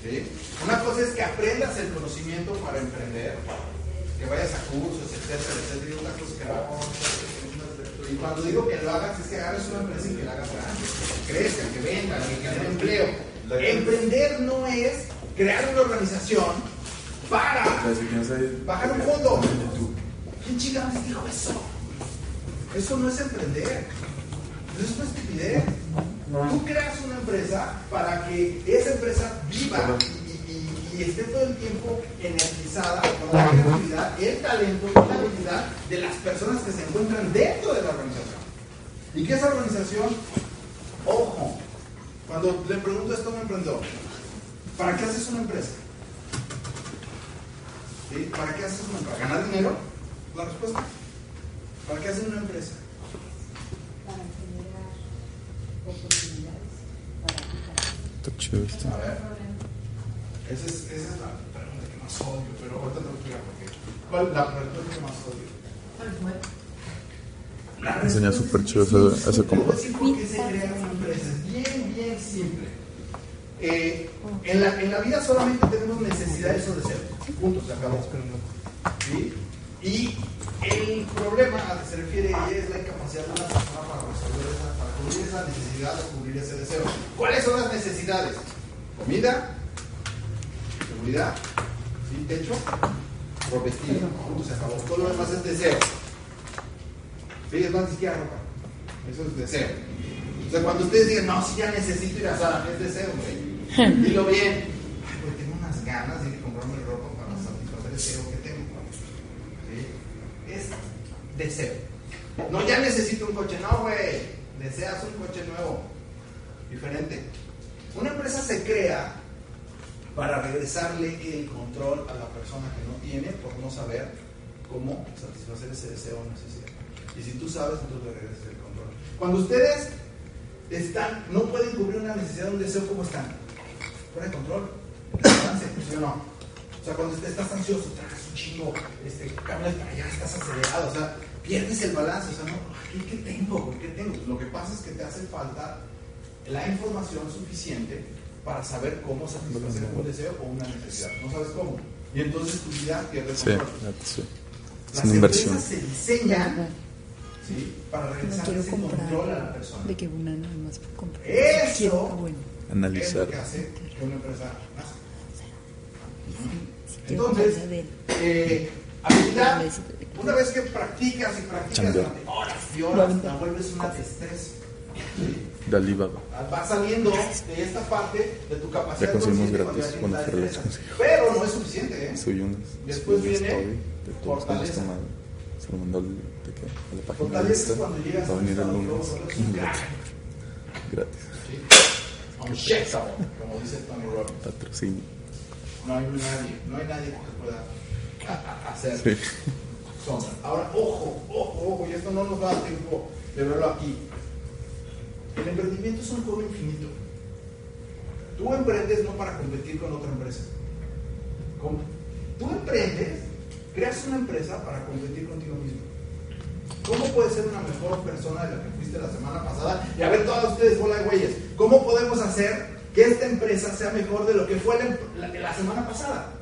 ¿Sí? Una cosa es que aprendas el conocimiento para emprender, que vayas a cursos, etcétera, etcétera, y otra cosa que lo. Y cuando digo que lo hagas, es que agarres una empresa y que la hagas grande, que crezca, que venda, que genere empleo. Emprender no es crear una organización para bajar un fondo. ¿Quién chingados dijo eso? Eso no es emprender. Eso es una estupidez. Tú creas una empresa para que esa empresa viva y, esté todo el tiempo energizada con la creatividad, el talento y la habilidad de las personas que se encuentran dentro de la organización. Y que esa organización, ojo, cuando le pregunto esto a un emprendedor, ¿para qué haces una empresa? ¿Para qué haces una empresa? ¿Para ganar dinero? La respuesta. ¿Para qué haces una empresa? Para generar oportunidades para Está chido esto. A ver, esa es, esa es la pregunta que más odio, pero ahorita te voy a explicar por qué. ¿Cuál es la pregunta que más odio? La Enseña respuesta súper simple. ese- decir por qué se crea una empresa. Es bien, bien simple. Eh, en, la, en la vida solamente tenemos necesidades o deseos. Punto, se acabó. ¿Sí? Y el problema al que se refiere es la incapacidad de una persona para resolver esa, para cubrir esa necesidad o cubrir ese deseo. ¿Cuáles son las necesidades? Comida, seguridad, ¿sí? techo, por vestido. Punto, se acabó. Todo lo demás es deseo. Sí, es más ni siquiera ropa. Eso es deseo. O sea, cuando ustedes digan, no, si ya necesito ir a Zara, es deseo, güey. Dilo bien. Ay, güey, tengo unas ganas de ir a comprarme ropa para satisfacer ese deseo que tengo. ¿Sí? Es deseo. No, ya necesito un coche. No, güey. Deseas un coche nuevo. Diferente. Una empresa se crea para regresarle el control a la persona que no tiene por no saber cómo satisfacer ese deseo o necesidad. Y si tú sabes, entonces le regresas el control. Cuando ustedes están, no pueden cubrir una necesidad, un deseo, ¿cómo están? Fuera de control. Descanse, ¿sí o no? O sea, cuando estás ansioso, tragas un chingo, este, caminas para allá, estás acelerado, o sea, pierdes el balance, o sea, no, ¿qué, qué tengo? ¿Qué tengo? Lo que pasa es que te hace falta la información suficiente para saber cómo satisfacer un deseo o una necesidad. No sabes cómo. Y entonces tu vida pierde Sí, control. sí. Es Las una inversión. empresas se diseñan ¿sí? para No regresar quiero ese control a la comprar persona. de que una nada más compra. Eso. Quiero, bueno, Es Analizar. lo que hace que una empresa nazca. Quiero Entonces, de eh, habilidad, una vez que practicas y practicas durante horas y horas, la vuelves una destreza. ¿sí? De Alibaba. Va saliendo de esta parte de tu capacidad Ya conseguimos gratis cuando. Pero no es suficiente, ¿eh? Soy unas Después de viene de todos los fortaleza. Se lo mandó al- de que, a la página de Fortaleza es cuando llegas Va a venir el de lunes. Gratis. Uncheckable, como dice Tony Robbins. Patrocinio. No hay nadie, no hay nadie que te pueda a- a- hacer Sí. sombra. Ahora, ojo, ojo, ojo, y esto no nos da tiempo de verlo aquí. El emprendimiento es un juego infinito. Tú emprendes no para competir con otra empresa. Com- Tú emprendes, creas una empresa para competir contigo mismo. ¿Cómo puedes ser una mejor persona de la que fuiste la semana pasada? Y a ver, todas ustedes, bola de güeyes, ¿cómo podemos hacer que esta empresa sea mejor de lo que fue la, em- semana pasada?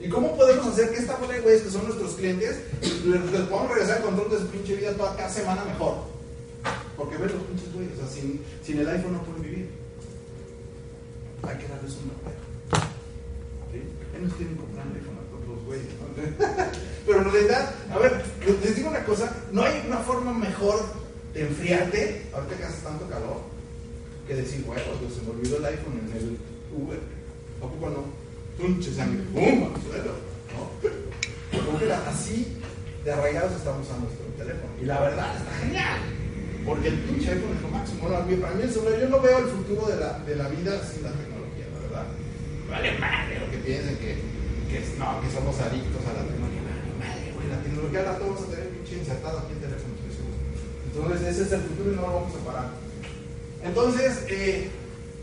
¿Y cómo podemos hacer que esta bola de güeyes que son nuestros clientes les, les podamos regresar el control de su pinche vida toda cada semana mejor? Porque ven los pinches güeyes, o sea, sin, sin el iPhone no pueden vivir. Hay que darles un apoyo. ¿Sí? Ellos que comprar un iPhone a todos los güeyes. ¿no? Pero en realidad, a ver, les digo una cosa, no hay una forma mejor de enfriarte, ahorita que hace tanto calor, decir, bueno, pues se me olvidó el iPhone en el Uber. ¿A poco no? Pinche sangre, ¡pum! ¿no? Como que la- así de arraigados estamos a nuestro teléfono. Y la verdad está genial. Porque el pinche iPhone es lo máximo. Bueno, para mí el celular, yo no veo el futuro de la, de la vida sin la tecnología, la verdad. Vale madre lo que piensen que, que, no, que somos adictos a la tecnología. Madre, la tecnología la vamos a tener pinche insertada aquí en el teléfono. Entonces ese es el futuro y no lo vamos a parar. Entonces, eh,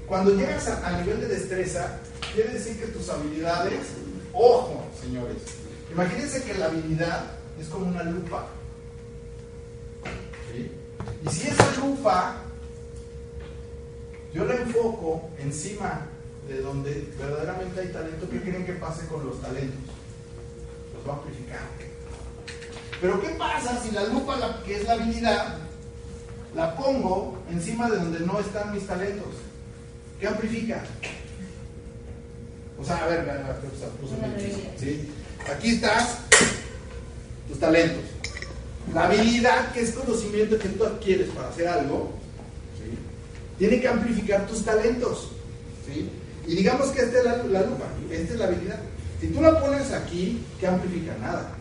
cuando llegas a, a nivel de destreza, quiere decir que tus habilidades, ojo, señores, imagínense que la habilidad es como una lupa. ¿sí? Y si esa lupa yo la enfoco encima de donde verdaderamente hay talento, ¿qué creen que pase con los talentos? Los va a amplificar. Pero ¿qué pasa si la lupa, que es la habilidad, la pongo encima de donde no están mis talentos? ¿Qué amplifica? O sea, a ver. Aquí estás, tus talentos. La habilidad, que es conocimiento que tú adquieres para hacer algo, ¿sí? tiene que amplificar tus talentos. ¿sí? Y digamos que esta es la, la lupa, esta es la habilidad. Si tú la pones aquí, ¿qué amplifica? Nada.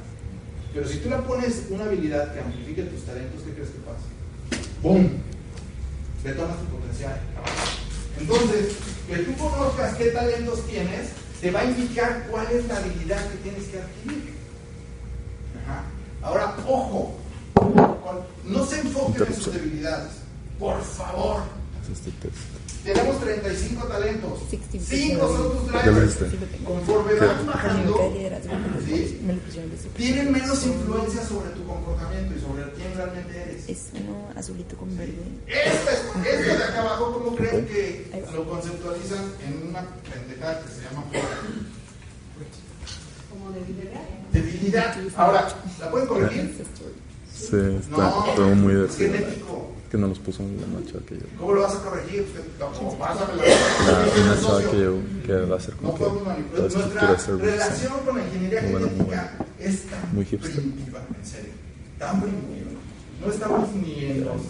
Pero si tú la pones una habilidad que amplifique tus talentos, ¿qué crees que pasa? ¡Bum! Detonas tu potencial. Entonces, que tú conozcas qué talentos tienes, te va a indicar cuál es la habilidad que tienes que adquirir. Ajá. Ahora, ojo, no se enfoquen en sus debilidades. Por favor, Este test. tenemos 35 talentos. 60. 5 son tus ¿Ya lo drivers. Conforme vas bajando, ¿sí? Tienen menos influencia sobre tu comportamiento y sobre quién realmente eres. Es uno azulito con verde. Este, este de acá abajo, ¿cómo creen que lo conceptualizan en una pendejada que se llama Como debilidad. debilidad? Ahora, ¿la pueden corregir? Sí, está No, todo muy genético. Que no los puso en la noche aquello. ¿Cómo lo vas a corregir? No, pásame la- chava socio. que yo que va a ser No como que podemos toda manipular. estructura Nuestra de servicio. relación con la ingeniería Muy bueno, muy genética es tan Muy primitiva, en serio. Tan primitiva. No estamos ni en los.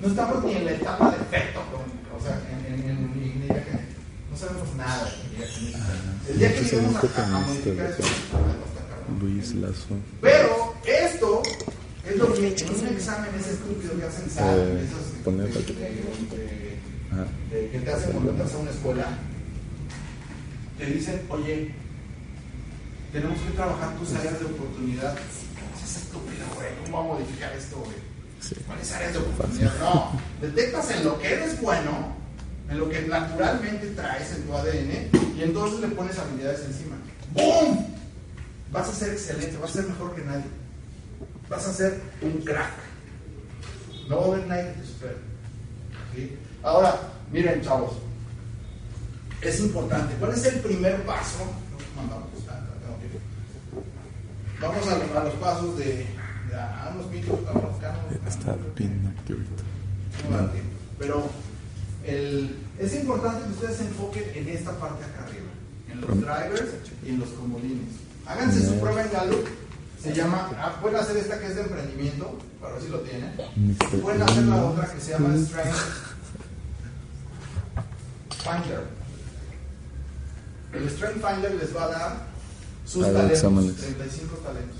No estamos ni en la etapa de efecto, con- o sea, en, en, en ingeniería genética. No sabemos nada de ingeniería genética. El día que lleguemos a, a modificar. Luis Lazo. Pero es lo que en un examen es estúpido que hacen SAT, Eh, esos de- de- de- Ajá. de que te hacen cuando entras a una escuela, te dicen, oye, tenemos que trabajar tus áreas de oportunidad. Es estúpido, güey, ¿cómo va a modificar esto, güey? Sí. ¿Cuáles áreas de oportunidad? No, detectas en lo que eres bueno, en lo que naturalmente traes en tu ADN, y entonces le pones habilidades encima. ¡Bum! Vas a ser excelente, vas a ser mejor que nadie. Vas a ser un crack. No a te supere. ¿sí? Ahora, miren, chavos, es importante. ¿Cuál es el primer paso? Vamos a, lo- a los pasos de, de a unos acá, no, Está bien no tiempo. Pero el- es importante que ustedes se enfoquen en esta parte acá arriba, en los drivers y en los comodines. Háganse su prueba en Gallup. Se llama, ah, pueden hacer esta que es de emprendimiento, para ver si lo tienen. Pueden hacer la otra que se llama Strength Finder. El Strength Finder les va a dar sus talentos, exámenes. 35 talentos.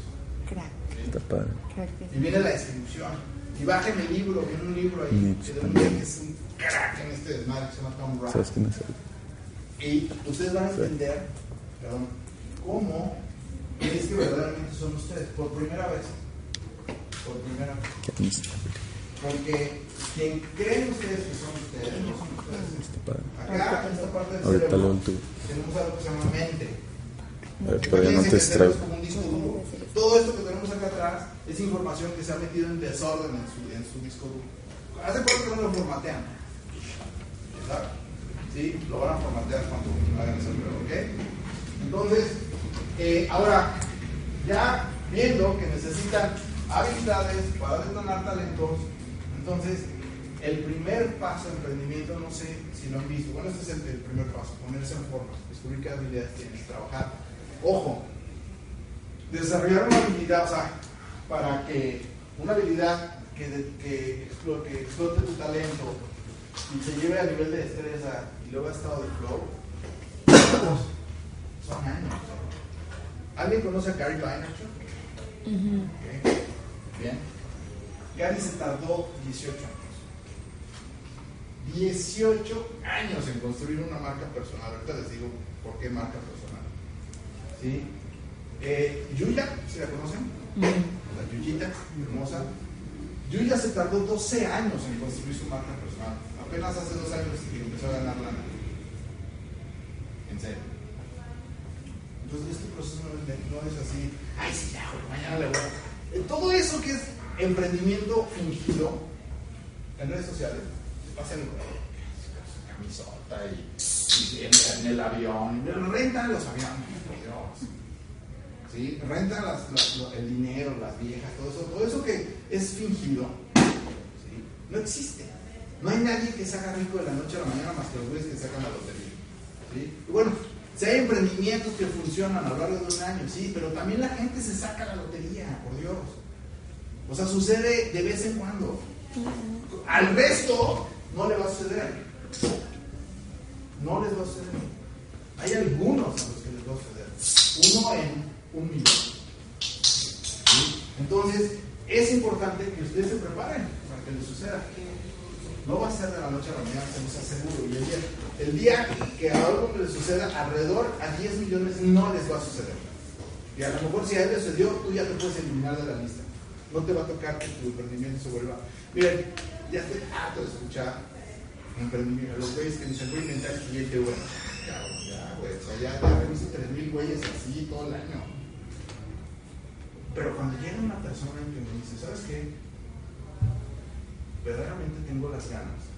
Crack. Está padre. Crack. Y viene la descripción. Y bajen el libro, viene un libro ahí que de un güey que es un crack en este desmadre que se llama Tom Rath. ¿Sabes quién es él? Y ustedes van a entender, perdón, cómo es que verdaderamente son ustedes, por primera vez. Por primera vez. Porque quien creen ustedes que son ustedes, no son ustedes. Padre. Acá, en esta parte del Ahorita cerebro, tenemos algo que se llama mente. A ver, ya no te duro. Todo esto que tenemos acá atrás es información que se ha metido en desorden en su, en su disco duro. Hace cuánto que no lo formatean. ¿Sabes? ¿Sí? Lo van a formatear cuando hagan prueba, ¿ok? Entonces, eh, ahora, ya viendo que necesitan habilidades para detonar talentos, entonces, el primer paso de emprendimiento, no sé si lo han visto, bueno, este es el, primer paso, ponerse en forma, descubrir qué habilidades tienes, trabajar. Ojo, desarrollar una habilidad, o sea, para que una habilidad que, que, explo- que explote tu talento y se lleve a nivel de destreza y luego a estado de flow, son años. ¿Alguien conoce a Gary Vaynerchuk? Bien. Gary se tardó 18 años. 18 años en construir una marca personal. Ahorita les digo por qué marca personal. ¿Sí? Eh, Yuya, ¿se la conocen? La Yuyita, hermosa. Yuya se tardó 12 años en construir su marca personal. Apenas hace dos años que empezó a ganar lana. En serio. Entonces este proceso no es, así, ay sí, ya, mañana le voy a... Eh, Todo eso que es emprendimiento fingido en redes sociales, se pasa en su camisota y, y en el avión, rentan los aviones, por Dios. ¿Sí? Rentan el dinero, las viejas, todo eso, todo eso que es fingido, no existe. No hay nadie que se haga rico de la noche a la mañana más que los güeyes que sacan la lotería. ¿sí? Bueno, si hay emprendimientos que funcionan a lo largo de un año, sí, pero también la gente se saca la lotería, por Dios. O sea, sucede de vez en cuando. Al resto no le va a suceder. No les va a suceder. Hay algunos a los que les va a suceder. Uno en un millón. ¿Sí? Entonces, es importante que ustedes se preparen para que les suceda. No va a ser de la noche a la mañana, se los aseguro. Y el día, el día que a algo les suceda, alrededor a 10 millones no les va a suceder. Y a lo mejor si a él le sucedió, tú ya te puedes eliminar de la lista. No te va a tocar que tu emprendimiento se vuelva. Miren, ya estoy harto de escuchar emprendimiento, los güeyes que dicen, voy a inventar cliente bueno. Ya, ya, güey, o sea, ya, ya reviso 3.000 güeyes así todo el año. Pero cuando llega una persona que me dice, ¿sabes qué? Verdaderamente tengo las ganas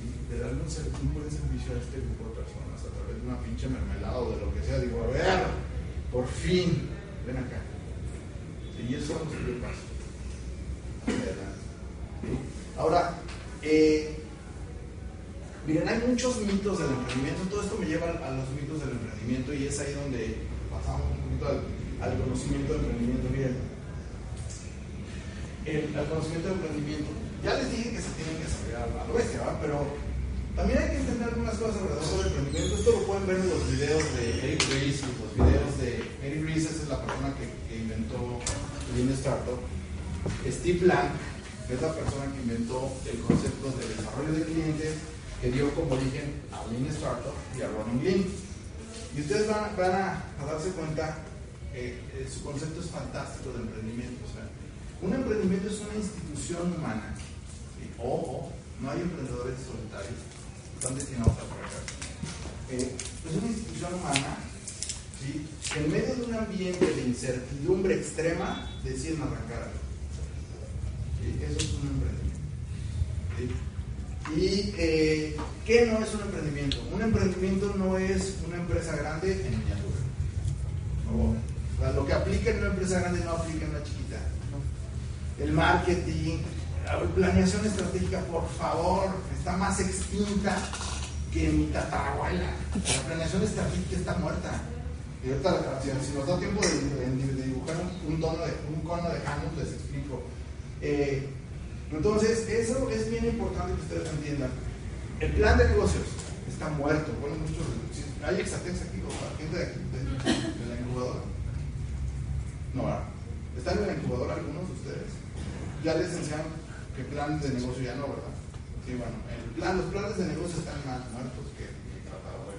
¿sí? de darle un, buen servicio a este grupo de personas a través de una pinche mermelada o de lo que sea. Digo, a ver, por fin, ven acá. Y eso es lo que. ¿Sí? Ahora, eh, miren, hay muchos mitos del emprendimiento. Todo esto me lleva a los mitos del emprendimiento y es ahí donde pasamos un poquito al, al conocimiento del emprendimiento. Miren, el, al conocimiento del emprendimiento. Ya les dije que se tienen que desarrollar a lo bestia, ¿va? pero también hay que entender algunas cosas alrededor del emprendimiento. Esto lo pueden ver en los videos de Eric Ries los videos de Eric Ries, esa es la persona que, inventó Lean Startup. Steve Blank, es la persona que inventó el concepto de desarrollo de clientes, que dio como origen a Lean Startup y a Running Lean. Y ustedes van, a darse cuenta que eh, su concepto es fantástico de emprendimiento. O sea, un emprendimiento es una institución humana. Ojo, no hay emprendedores solitarios, están destinados a fracaso. Eh, es una institución humana ¿sí? que en medio de un ambiente de incertidumbre extrema deciden arrancar algo. Eso es un emprendimiento. ¿Y eh, qué no es un emprendimiento? Un emprendimiento no es una empresa grande en miniatura. O sea, lo que aplica en una empresa grande no aplica en una chiquita. El marketing, la planeación estratégica, por favor, está más extinta que mi tatarabuela. La planeación estratégica está muerta. Y ahorita, la- si, si nos da tiempo de, dibujar un, tono de, un cono de Hammond, les explico. Eh, entonces, eso es bien importante que ustedes entiendan. El plan de negocios está muerto. Bueno, muchos, sí, hay exatex aquí, o sea, gente de, aquí, de, de la incubadora. No. ¿Están en la incubadora algunos de ustedes? Ya les enseñaron que planes de negocio ya no, ¿verdad? Sí, bueno, el plan, los planes de negocio están más muertos que el tratado.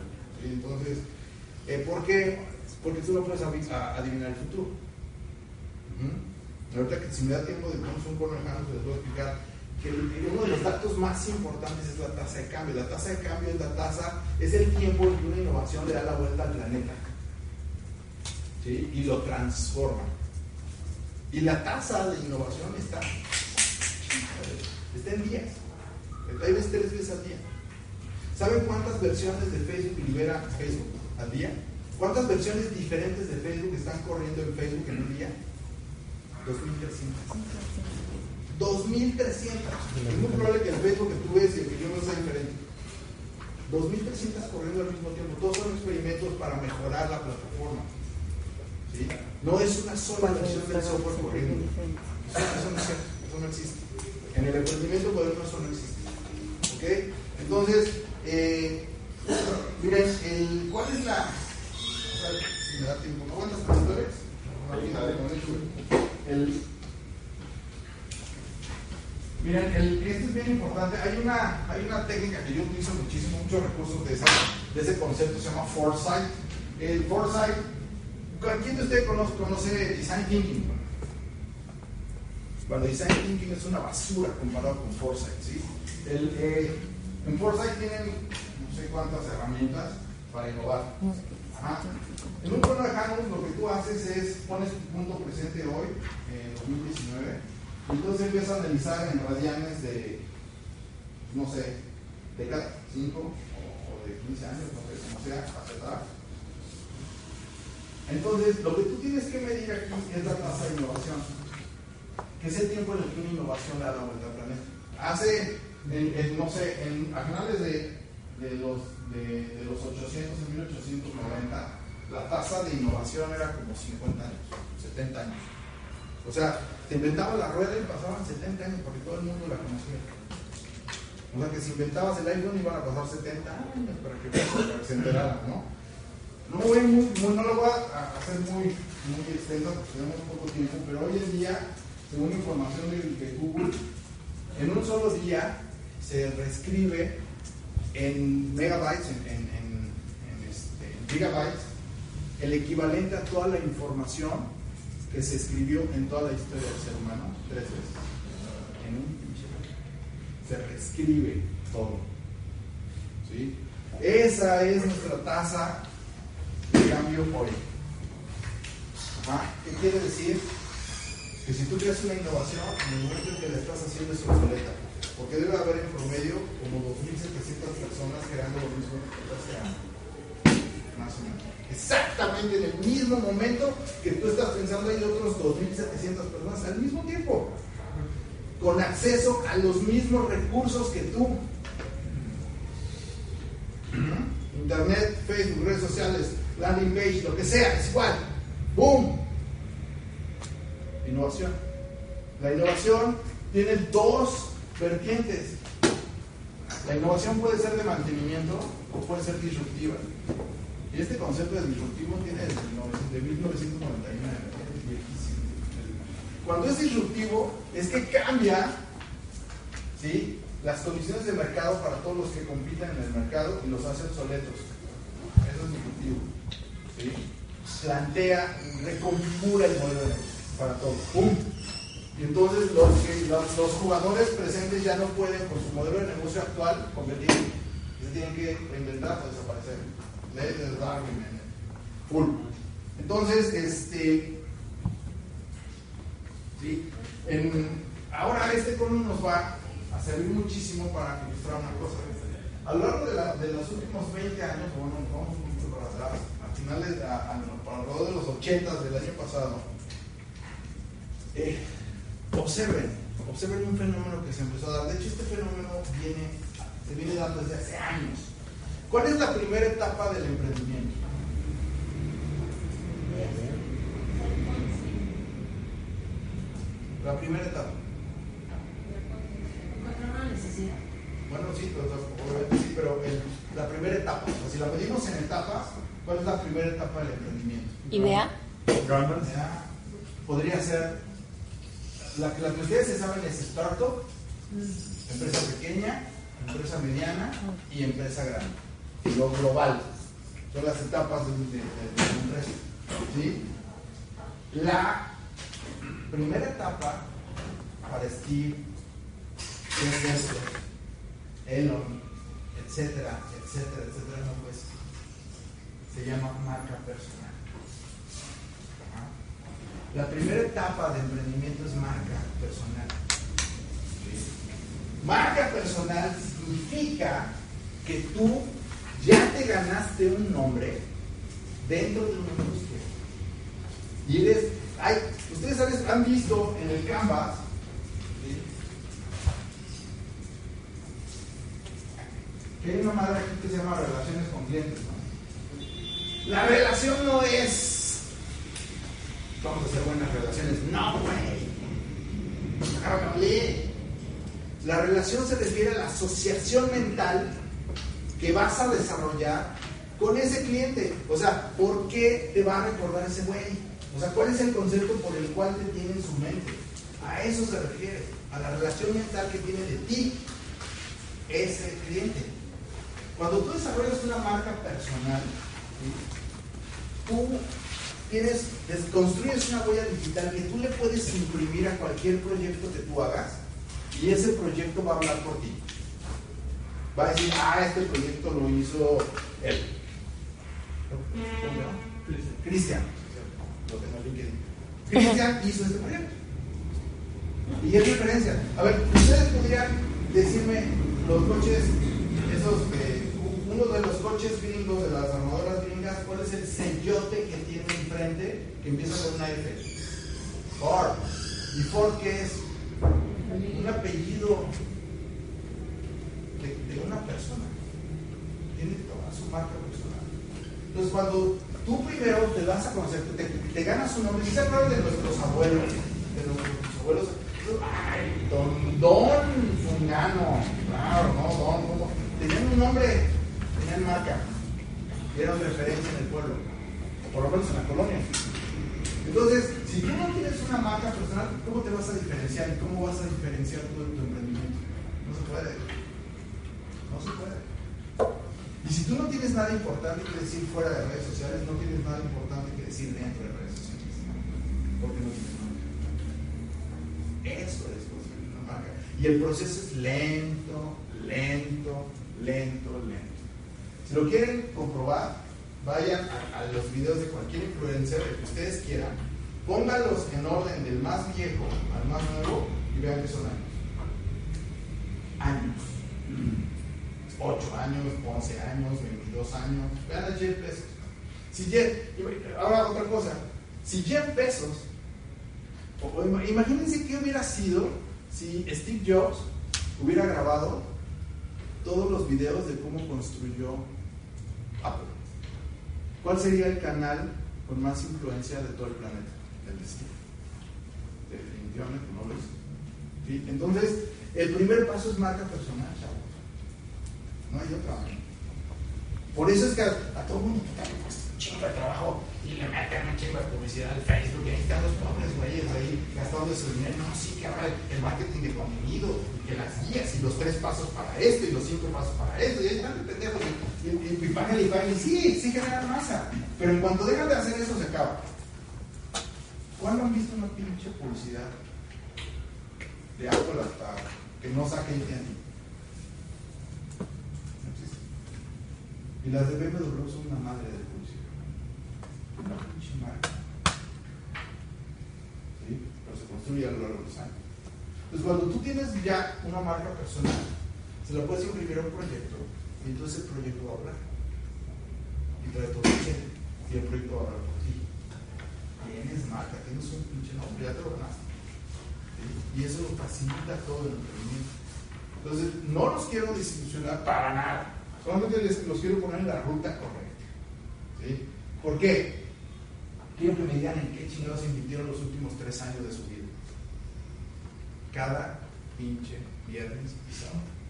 ¿sí? Entonces, eh, ¿por qué? Porque tú no puedes adivinar el futuro. Ujú. Ahorita que si me da tiempo de ponerse un lejano, les voy a explicar que uno de los datos más importantes es la tasa de cambio. La tasa de cambio es la tasa, es el tiempo en que una innovación le da la vuelta al planeta. Y lo transforma. Y la tasa de innovación está, está en días. Hay veces tres veces al día. ¿Saben cuántas versiones de Facebook libera Facebook al día? ¿Cuántas versiones diferentes de Facebook están corriendo en Facebook en un día? 2.300. 2.300. Es muy probable que el Facebook que tú ves y el que yo veo sea diferente. 2.300 corriendo al mismo tiempo. Todos son experimentos para mejorar la plataforma. ¿sí? No es una sola versión del software corriendo. Eso, no es cierto, eso no existe. En el emprendimiento moderno eso no existe. ¿Ok? Entonces, eh, miren, el- ¿cuál es la. si me da tiempo, ¿no aguantas? El, miren, el, este es bien importante. Hay una, hay una técnica que yo utilizo muchísimo, muchos recursos de, esa, de ese concepto, se llama Foresight. El Foresight, ¿quién de ustedes conoce, conoce Design Thinking? Bueno, Design Thinking es una basura comparado con Foresight, ¿sí? El, eh, en Foresight tienen no sé cuántas herramientas para innovar. En un plano de Hammond lo que tú haces es pones tu punto presente hoy, en 2019, y entonces empiezas a analizar en radianes de, no sé, de cada 5 o, de 15 años, no sé, como sea, atrás. Entonces, lo que tú tienes que medir aquí es la tasa de innovación, que es el tiempo en el que una innovación le da la vuelta al planeta. Hace, en- en, no sé, en, a finales de, los, de, de los 800, en 1890, la tasa de innovación era como 50 años, 70 años. O sea, te inventaban la rueda y pasaban 70 años porque todo el mundo la conocía. O sea, que si inventabas el iPhone iban a pasar 70 años para que, para que se enteraran, ¿no? No, voy muy, muy- no lo voy a hacer muy, muy extenso porque tenemos poco tiempo, pero hoy en día, según información de, Google, en un solo día se reescribe en megabytes, este, en gigabytes, el equivalente a toda la información que se escribió en toda la historia del ser humano tres veces. En un. Se reescribe todo. ¿Sí? Esa es nuestra tasa de cambio hoy. Ajá. ¿Qué quiere decir? Que si tú creas una innovación, en el momento en que la estás haciendo es obsoleta. Porque debe haber en promedio como 2.700 personas creando lo mismo hace. Más o. Exactamente en el mismo momento que tú estás pensando hay otros 2.700 personas al mismo tiempo. Con acceso a los mismos recursos que tú. Internet, Facebook, redes sociales, landing page, lo que sea, es igual. ¡Boom! Innovación. La innovación tiene dos vertientes. La innovación puede ser de mantenimiento o puede ser disruptiva. Y este concepto de disruptivo tiene desde el 900 de 1999. es viejísimo. Cuando es disruptivo es que cambia ¿sí? las condiciones de mercado para todos los que compiten en el mercado y los hace obsoletos. Eso es disruptivo. ¿sí? Plantea, reconfigura el modelo de negocio para todos. ¡Pum! Y entonces los, los, los jugadores presentes ya no pueden, por su modelo de negocio actual, competir. Se tienen que reinventar o desaparecer. Ley de Darwin. Full. Entonces, este. Sí. En, ahora este cono nos va a servir muchísimo para ilustrar una cosa. A lo largo de, la- de los últimos 20 años, bueno, vamos un poquito para atrás, a finales, a, a- alrededor de los 80 del año pasado, eh, observen, observen un fenómeno que se empezó a dar. De hecho, este fenómeno viene, se viene dando desde hace años. ¿Cuál es la primera etapa del emprendimiento? La primera etapa. Encontrar una necesidad. Bueno, sí, pero, obviamente sí, pero el- la primera etapa, o sea, si la medimos en etapas, ¿cuál es la primera etapa del emprendimiento? ¿Idea? Podría ser, la, que- la que ustedes se saben es startup, empresa pequeña, empresa mediana y empresa grande. Y lo global, son las etapas de, de- de- de la empresa. ¿sí? La primera etapa para Steve, Jeff Bezos, Elon, etcétera, etcétera, etcétera, no pues, se llama marca personal. La primera etapa de emprendimiento es marca personal. Marca personal significa que tú ya te ganaste un nombre dentro de una industria. Y eres, hay, ustedes han visto en el Canvas, que hay una madre aquí que se llama relaciones con clientes. La relación no es vamos a hacer buenas relaciones. No, güey. La relación se refiere a la asociación mental que vas a desarrollar con ese cliente. O sea, ¿por qué te va a recordar ese güey? O sea, ¿cuál es el concepto por el cual te tiene en su mente? A eso se refiere, a la relación mental que tiene de ti ese cliente. Cuando tú desarrollas una marca personal, tú tienes, construyes una huella digital que tú le puedes imprimir a cualquier proyecto que tú hagas y ese proyecto va a hablar por ti. Va a decir, ah, este proyecto lo hizo él. Cristian. Lo tengo en LinkedIn. Cristian hizo este proyecto. Y es referencia. A ver, ustedes podrían decirme los coches, esos que, uno de los coches gringos de las armadoras gringas, ¿cuál es el sellote que tiene enfrente que empieza con una F? Ford. ¿Y Ford qué es? Un apellido de, una persona. Tiene toda su marca personal. Entonces, cuando tú primero te das a conocer, te, ganas un nombre, si se acuerdan de nuestros abuelos, de nuestros abuelos, Ay, don, don Fungano, claro, no, don, ¿cómo? Tenían un nombre, tenían marca, eran referencia en el pueblo, por lo menos en la colonia. Entonces, si tú no tienes una marca personal, ¿cómo te vas a diferenciar? ¿Y cómo vas a diferenciar tú de tu emprendimiento? No se puede. No se puede. Y si tú no tienes nada importante que decir fuera de redes sociales, no tienes nada importante que decir dentro de redes sociales. Porque no tienes marca. Eso es construir una marca. Y el proceso es lento, lento, lento, lento. Si lo quieren comprobar, vayan a, a los videos de cualquier influencer, el que ustedes quieran, pónganlos en orden del más viejo al más nuevo y vean que son años. Años. 8 años, 11 años, 22 años. Vean a Jeff Bezos. Si Jeff, ahora otra cosa, si Jeff Bezos, o- imagínense qué hubiera sido si Steve Jobs hubiera grabado todos los videos de cómo construyó Apple. ¿Cuál sería el canal con más influencia de todo el planeta? El de Steve. Definitivamente no lo. ¿Sí? Entonces, el primer paso es marca personal, chavos. No hay otra. Por eso es que a, todo el mundo le cuesta un chingo de trabajo y le meten un chingo de publicidad al Facebook y ahí están los pobres güeyes ahí gastando ese dinero. No, sí, que ahora el marketing de contenido que las guías y los tres pasos para esto y los cinco pasos para esto y ahí están pendejos y, y, y, y sí, sí generan masa. Pero en cuanto dejan de hacer eso se acaba. ¿Cuándo han visto una pinche publicidad de Apple hasta que no saque el. Y las de BMW son una madre de publicidad. Una pinche marca. ¿Sí? Pero se construye a lo largo de los años. Entonces, cuando tú tienes ya una marca personal, se la puedes imprimir a un proyecto y entonces el proyecto va a hablar. Y trae todo el y el proyecto va a hablar por ti. Tienes marca, tienes un pinche nombre, ya te lo ganaste. Y eso lo facilita todo el emprendimiento. Entonces, no los quiero desilusionar para nada. Solamente les, los quiero poner en la ruta correcta. ¿Sí? ¿Por qué? Quiero que me digan en qué chingados invirtieron los últimos tres años de su vida. Cada pinche viernes y sábado.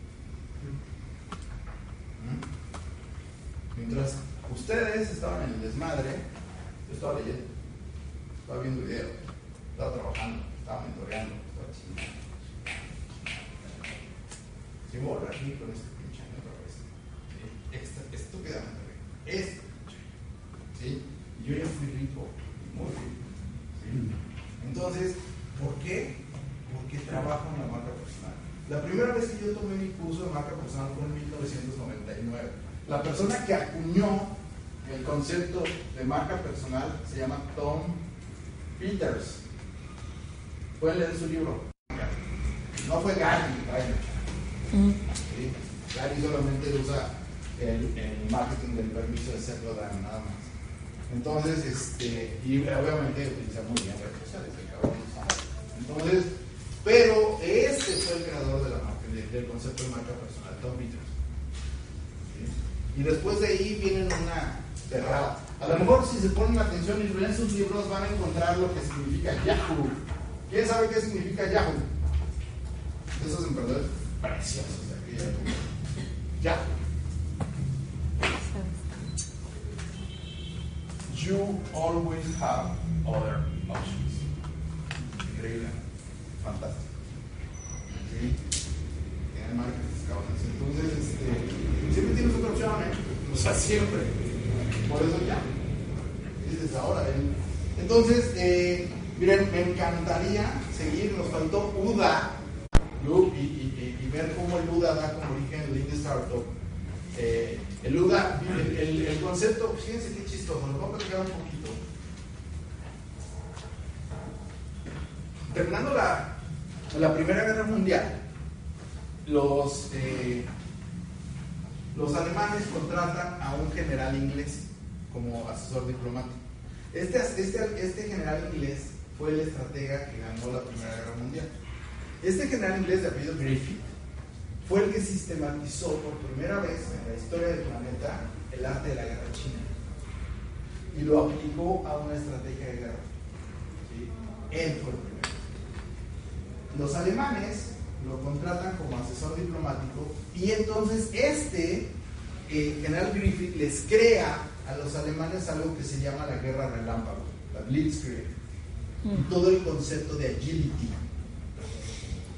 Mientras ustedes estaban en el desmadre, yo estaba leyendo, estaba viendo videos, estaba trabajando, estaba mentoreando, estaba chingando. Si voy a aquí con este pinche año otra vez. ¿sí? Esta, estúpidamente. Este pinche. ¿Sí? Yo ya fui rico, muy rico. ¿sí? Entonces, ¿por qué? Porque trabajo en la marca personal. La primera vez que yo tomé mi curso de marca personal fue en 1999. La persona que acuñó el concepto de marca personal se llama Tom Peters. Pueden leer su libro. No fue Gary, vaya. ¿sí? Gary solamente usa el, marketing del permiso de ser dan nada más. Entonces, este, y obviamente utiliza muy bien redes sociales. Entonces, pero este fue el creador de la del concepto de marca personal, Tom Peters. Y después de ahí vienen una cerrada. A lo mejor si se ponen atención y leen sus libros van a encontrar lo que significa Yahoo. ¿Quién sabe qué significa Yahoo? Esos emprendedores preciosos de aquella época. Yahoo. You always have other options. Increíble, fantástico. ¿Sí? Tienen marcas, cabrones. Entonces, este, siempre tienes otra opción, ¿eh? O sea, siempre. Por eso ya. Dices ahora. ¿eh? Entonces, eh, miren, me encantaría seguir. Nos faltó UDA y, ver cómo el UDA da como origen el Startup. Eh, el UDA, el, el- concepto, fíjense qué chistoso, lo voy a platicar un poquito. Terminando la, la Primera Guerra Mundial, los, eh, los alemanes contratan a un general inglés como asesor diplomático. Este, este, este general inglés fue el estratega que ganó la Primera Guerra Mundial. Este general inglés de apellido Griffith fue el que sistematizó por primera vez en la historia del planeta el arte de la guerra china y lo aplicó a una estrategia de guerra. ¿sí? Él fue. Los alemanes lo contratan como asesor diplomático y entonces este, eh, General Griffith, les crea a los alemanes algo que se llama la guerra relámpago, la Blitzkrieg, y todo el concepto de agility.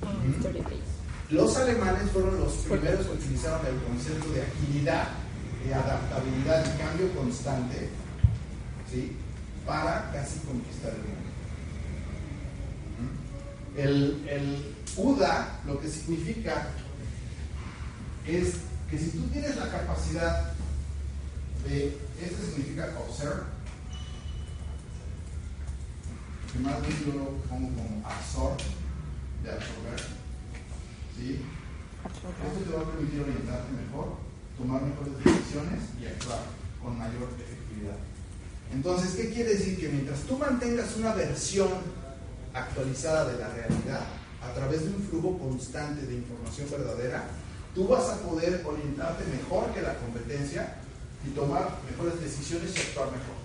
¿Mm? Los alemanes fueron los primeros que utilizaron el concepto de agilidad, de adaptabilidad y cambio constante, ¿sí? para casi conquistar el mundo. El, el UDA lo que significa es que si tú tienes la capacidad de, este significa observe, que más bien yo lo pongo como absorb, de absorber, ¿sí? Esto te va a permitir orientarte mejor, tomar mejores decisiones y actuar con mayor efectividad. Entonces, ¿qué quiere decir? Que mientras tú mantengas una versión actualizada de la realidad, a través de un flujo constante de información verdadera, tú vas a poder orientarte mejor que la competencia y tomar mejores decisiones y actuar mejor.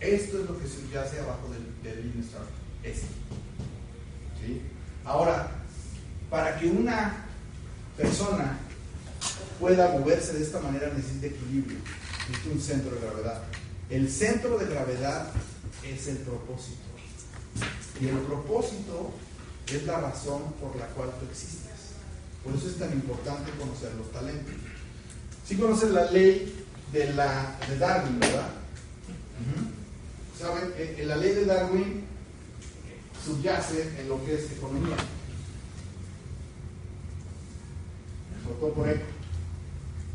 Esto es lo que subyace abajo del, del Lean Startup. Esto. ¿Sí? Ahora, para que una persona pueda moverse de esta manera necesita equilibrio, necesita un centro de gravedad. El centro de gravedad es el propósito. Y el propósito es la razón por la cual tú existes. Por eso es tan importante conocer los talentos. Si conoces la ley de, la, de Darwin, ¿verdad? ¿Saben? En, en la ley de Darwin subyace en lo que es economía. Sobre todo por eco.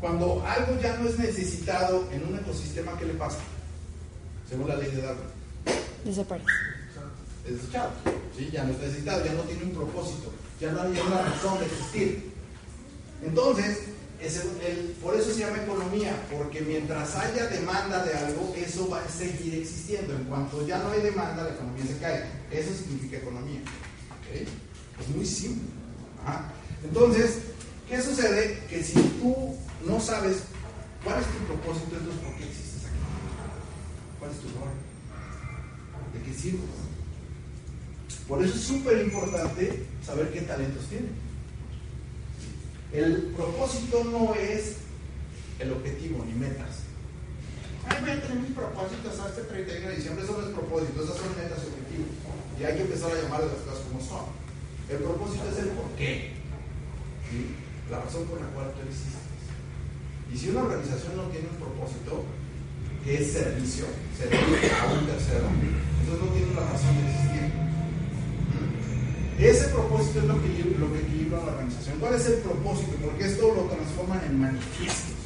Cuando algo ya no es necesitado en un ecosistema, ¿qué le pasa? Según la ley de Darwin. Desaparece. Es desechado. ¿sí? Ya no está necesitado, ya no tiene un propósito, ya no hay una razón de existir. Entonces, por eso se llama economía, porque mientras haya demanda de algo, eso va a seguir existiendo. En cuanto ya no hay demanda, la economía se cae. Eso significa economía. Es muy simple. Entonces, ¿qué sucede? Que si tú no sabes cuál es tu propósito, entonces ¿por qué existes aquí? ¿Cuál es tu rol? ¿De qué sirves? Por eso es súper importante saber qué talentos tienen. El propósito no es el objetivo ni metas. Ay, voy a tener mis propósitos hasta el 31 de diciembre. Eso no es propósito, esas son metas y objetivos. Y hay que empezar a llamar a las cosas como son. El propósito es el por qué. La razón por la cual tú existes. Y si una organización no tiene un propósito, que es servicio, servir a un tercero, entonces no tiene una razón de existir. Ese propósito es lo que, equilibra- lo que equilibra la organización. ¿Cuál es el propósito? Porque esto lo transforman en manifiestos.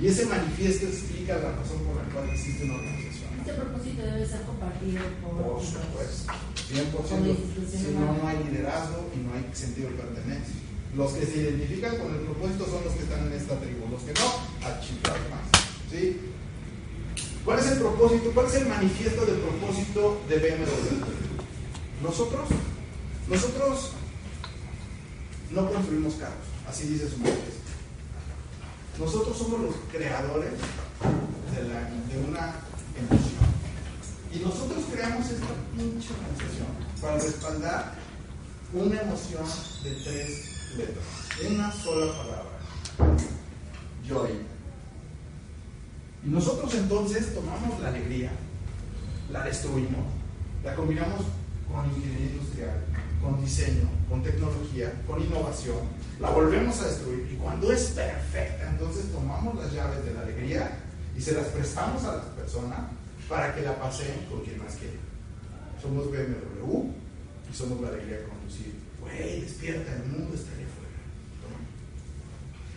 Y ese manifiesto explica la razón por la cual existe una organización. Este propósito debe ser compartido por, Por supuesto, 100%. Si no, no hay liderazgo y no hay sentido de pertenencia. Los que se identifican con el propósito son los que están en esta tribu. Los que no, a chiflar más. ¿Sí? ¿Cuál es el propósito? ¿Cuál es el manifiesto del propósito de BMW? Nosotros, nosotros no construimos carros, así dice su manifiesto. Nosotros somos los creadores de, una emoción. Y nosotros creamos esta pinche organización para respaldar una emoción de tres letras. Una sola palabra. Joy. Y nosotros entonces tomamos la alegría, la destruimos, la combinamos con ingeniería industrial, con diseño, con tecnología, con innovación, la volvemos a destruir y cuando es perfecta, entonces tomamos las llaves de la alegría y se las prestamos a la persona para que la paseen con quien más quiere. Somos BMW y somos la alegría de conducir. Güey, despierta, el mundo afuera. Toma.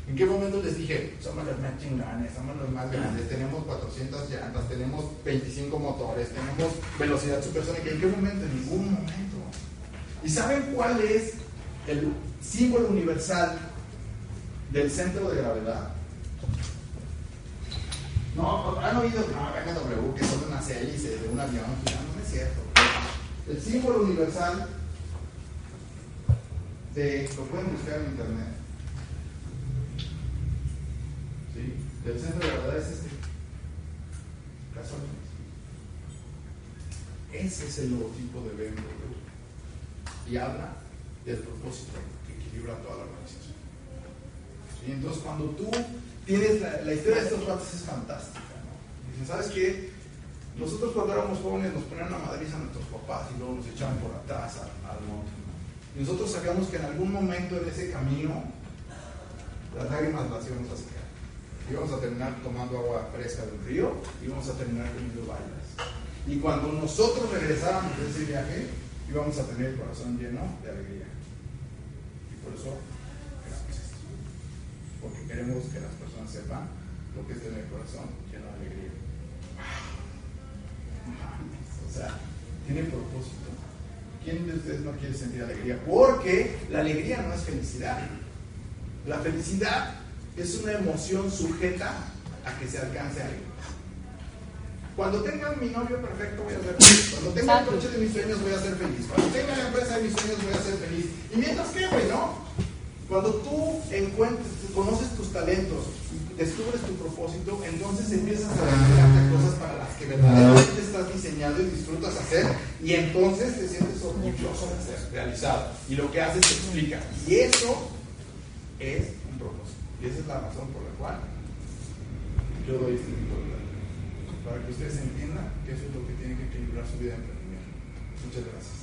¿En qué momento les dije, somos los más chingones, somos los más grandes, tenemos 400 llantas, tenemos 25 motores, tenemos velocidad supersónica? ¿En qué momento? En ningún momento. ¿Y saben cuál es el símbolo universal del centro de gravedad? No, han oído, no, BMW, que son unas hélices de un avión, no, no es cierto. El símbolo universal de, lo pueden buscar en internet, ¿sí? Del centro de gravedad es este. Gasolina. Ese es el logotipo de BMW. Y habla del propósito que equilibra toda la organización. Y entonces cuando tú tienes la, la historia de estos ratos es fantástica, ¿no? Dicen, ¿sabes qué? Nosotros cuando éramos jóvenes nos ponían una madriza a nuestros papás y luego nos echaban por atrás al, monte. ¿no? Y nosotros sabíamos que en algún momento en ese camino las lágrimas las íbamos a secar. Íbamos a terminar tomando agua fresca del río y íbamos a terminar comiendo bailas. Y cuando nosotros regresáramos de ese viaje, íbamos a tener el corazón lleno de alegría. Y por eso hagamos esto. Porque queremos que las personas sepan lo que es tener el corazón lleno de alegría. O sea, tiene propósito. ¿Quién de ustedes no quiere sentir alegría? Porque la alegría no es felicidad. La felicidad es una emoción sujeta a que se alcance algo. Cuando tenga mi novio perfecto voy a ser feliz. Cuando tenga el coche de mis sueños voy a ser feliz. Cuando tenga la empresa de mis sueños voy a ser feliz. Y mientras que, güey, ¿no? Cuando tú encuentres, conoces tus talentos, descubres tu propósito, entonces empiezas a dedicarte a cosas para las que verdaderamente estás diseñado y disfrutas hacer, y entonces te sientes orgulloso de ser realizado. Y lo que haces te explica. Y eso es un propósito. Y esa es la razón por la cual yo doy este tipo de. Para que ustedes entiendan que eso es lo que tiene que equilibrar su vida de emprendimiento. Muchas gracias.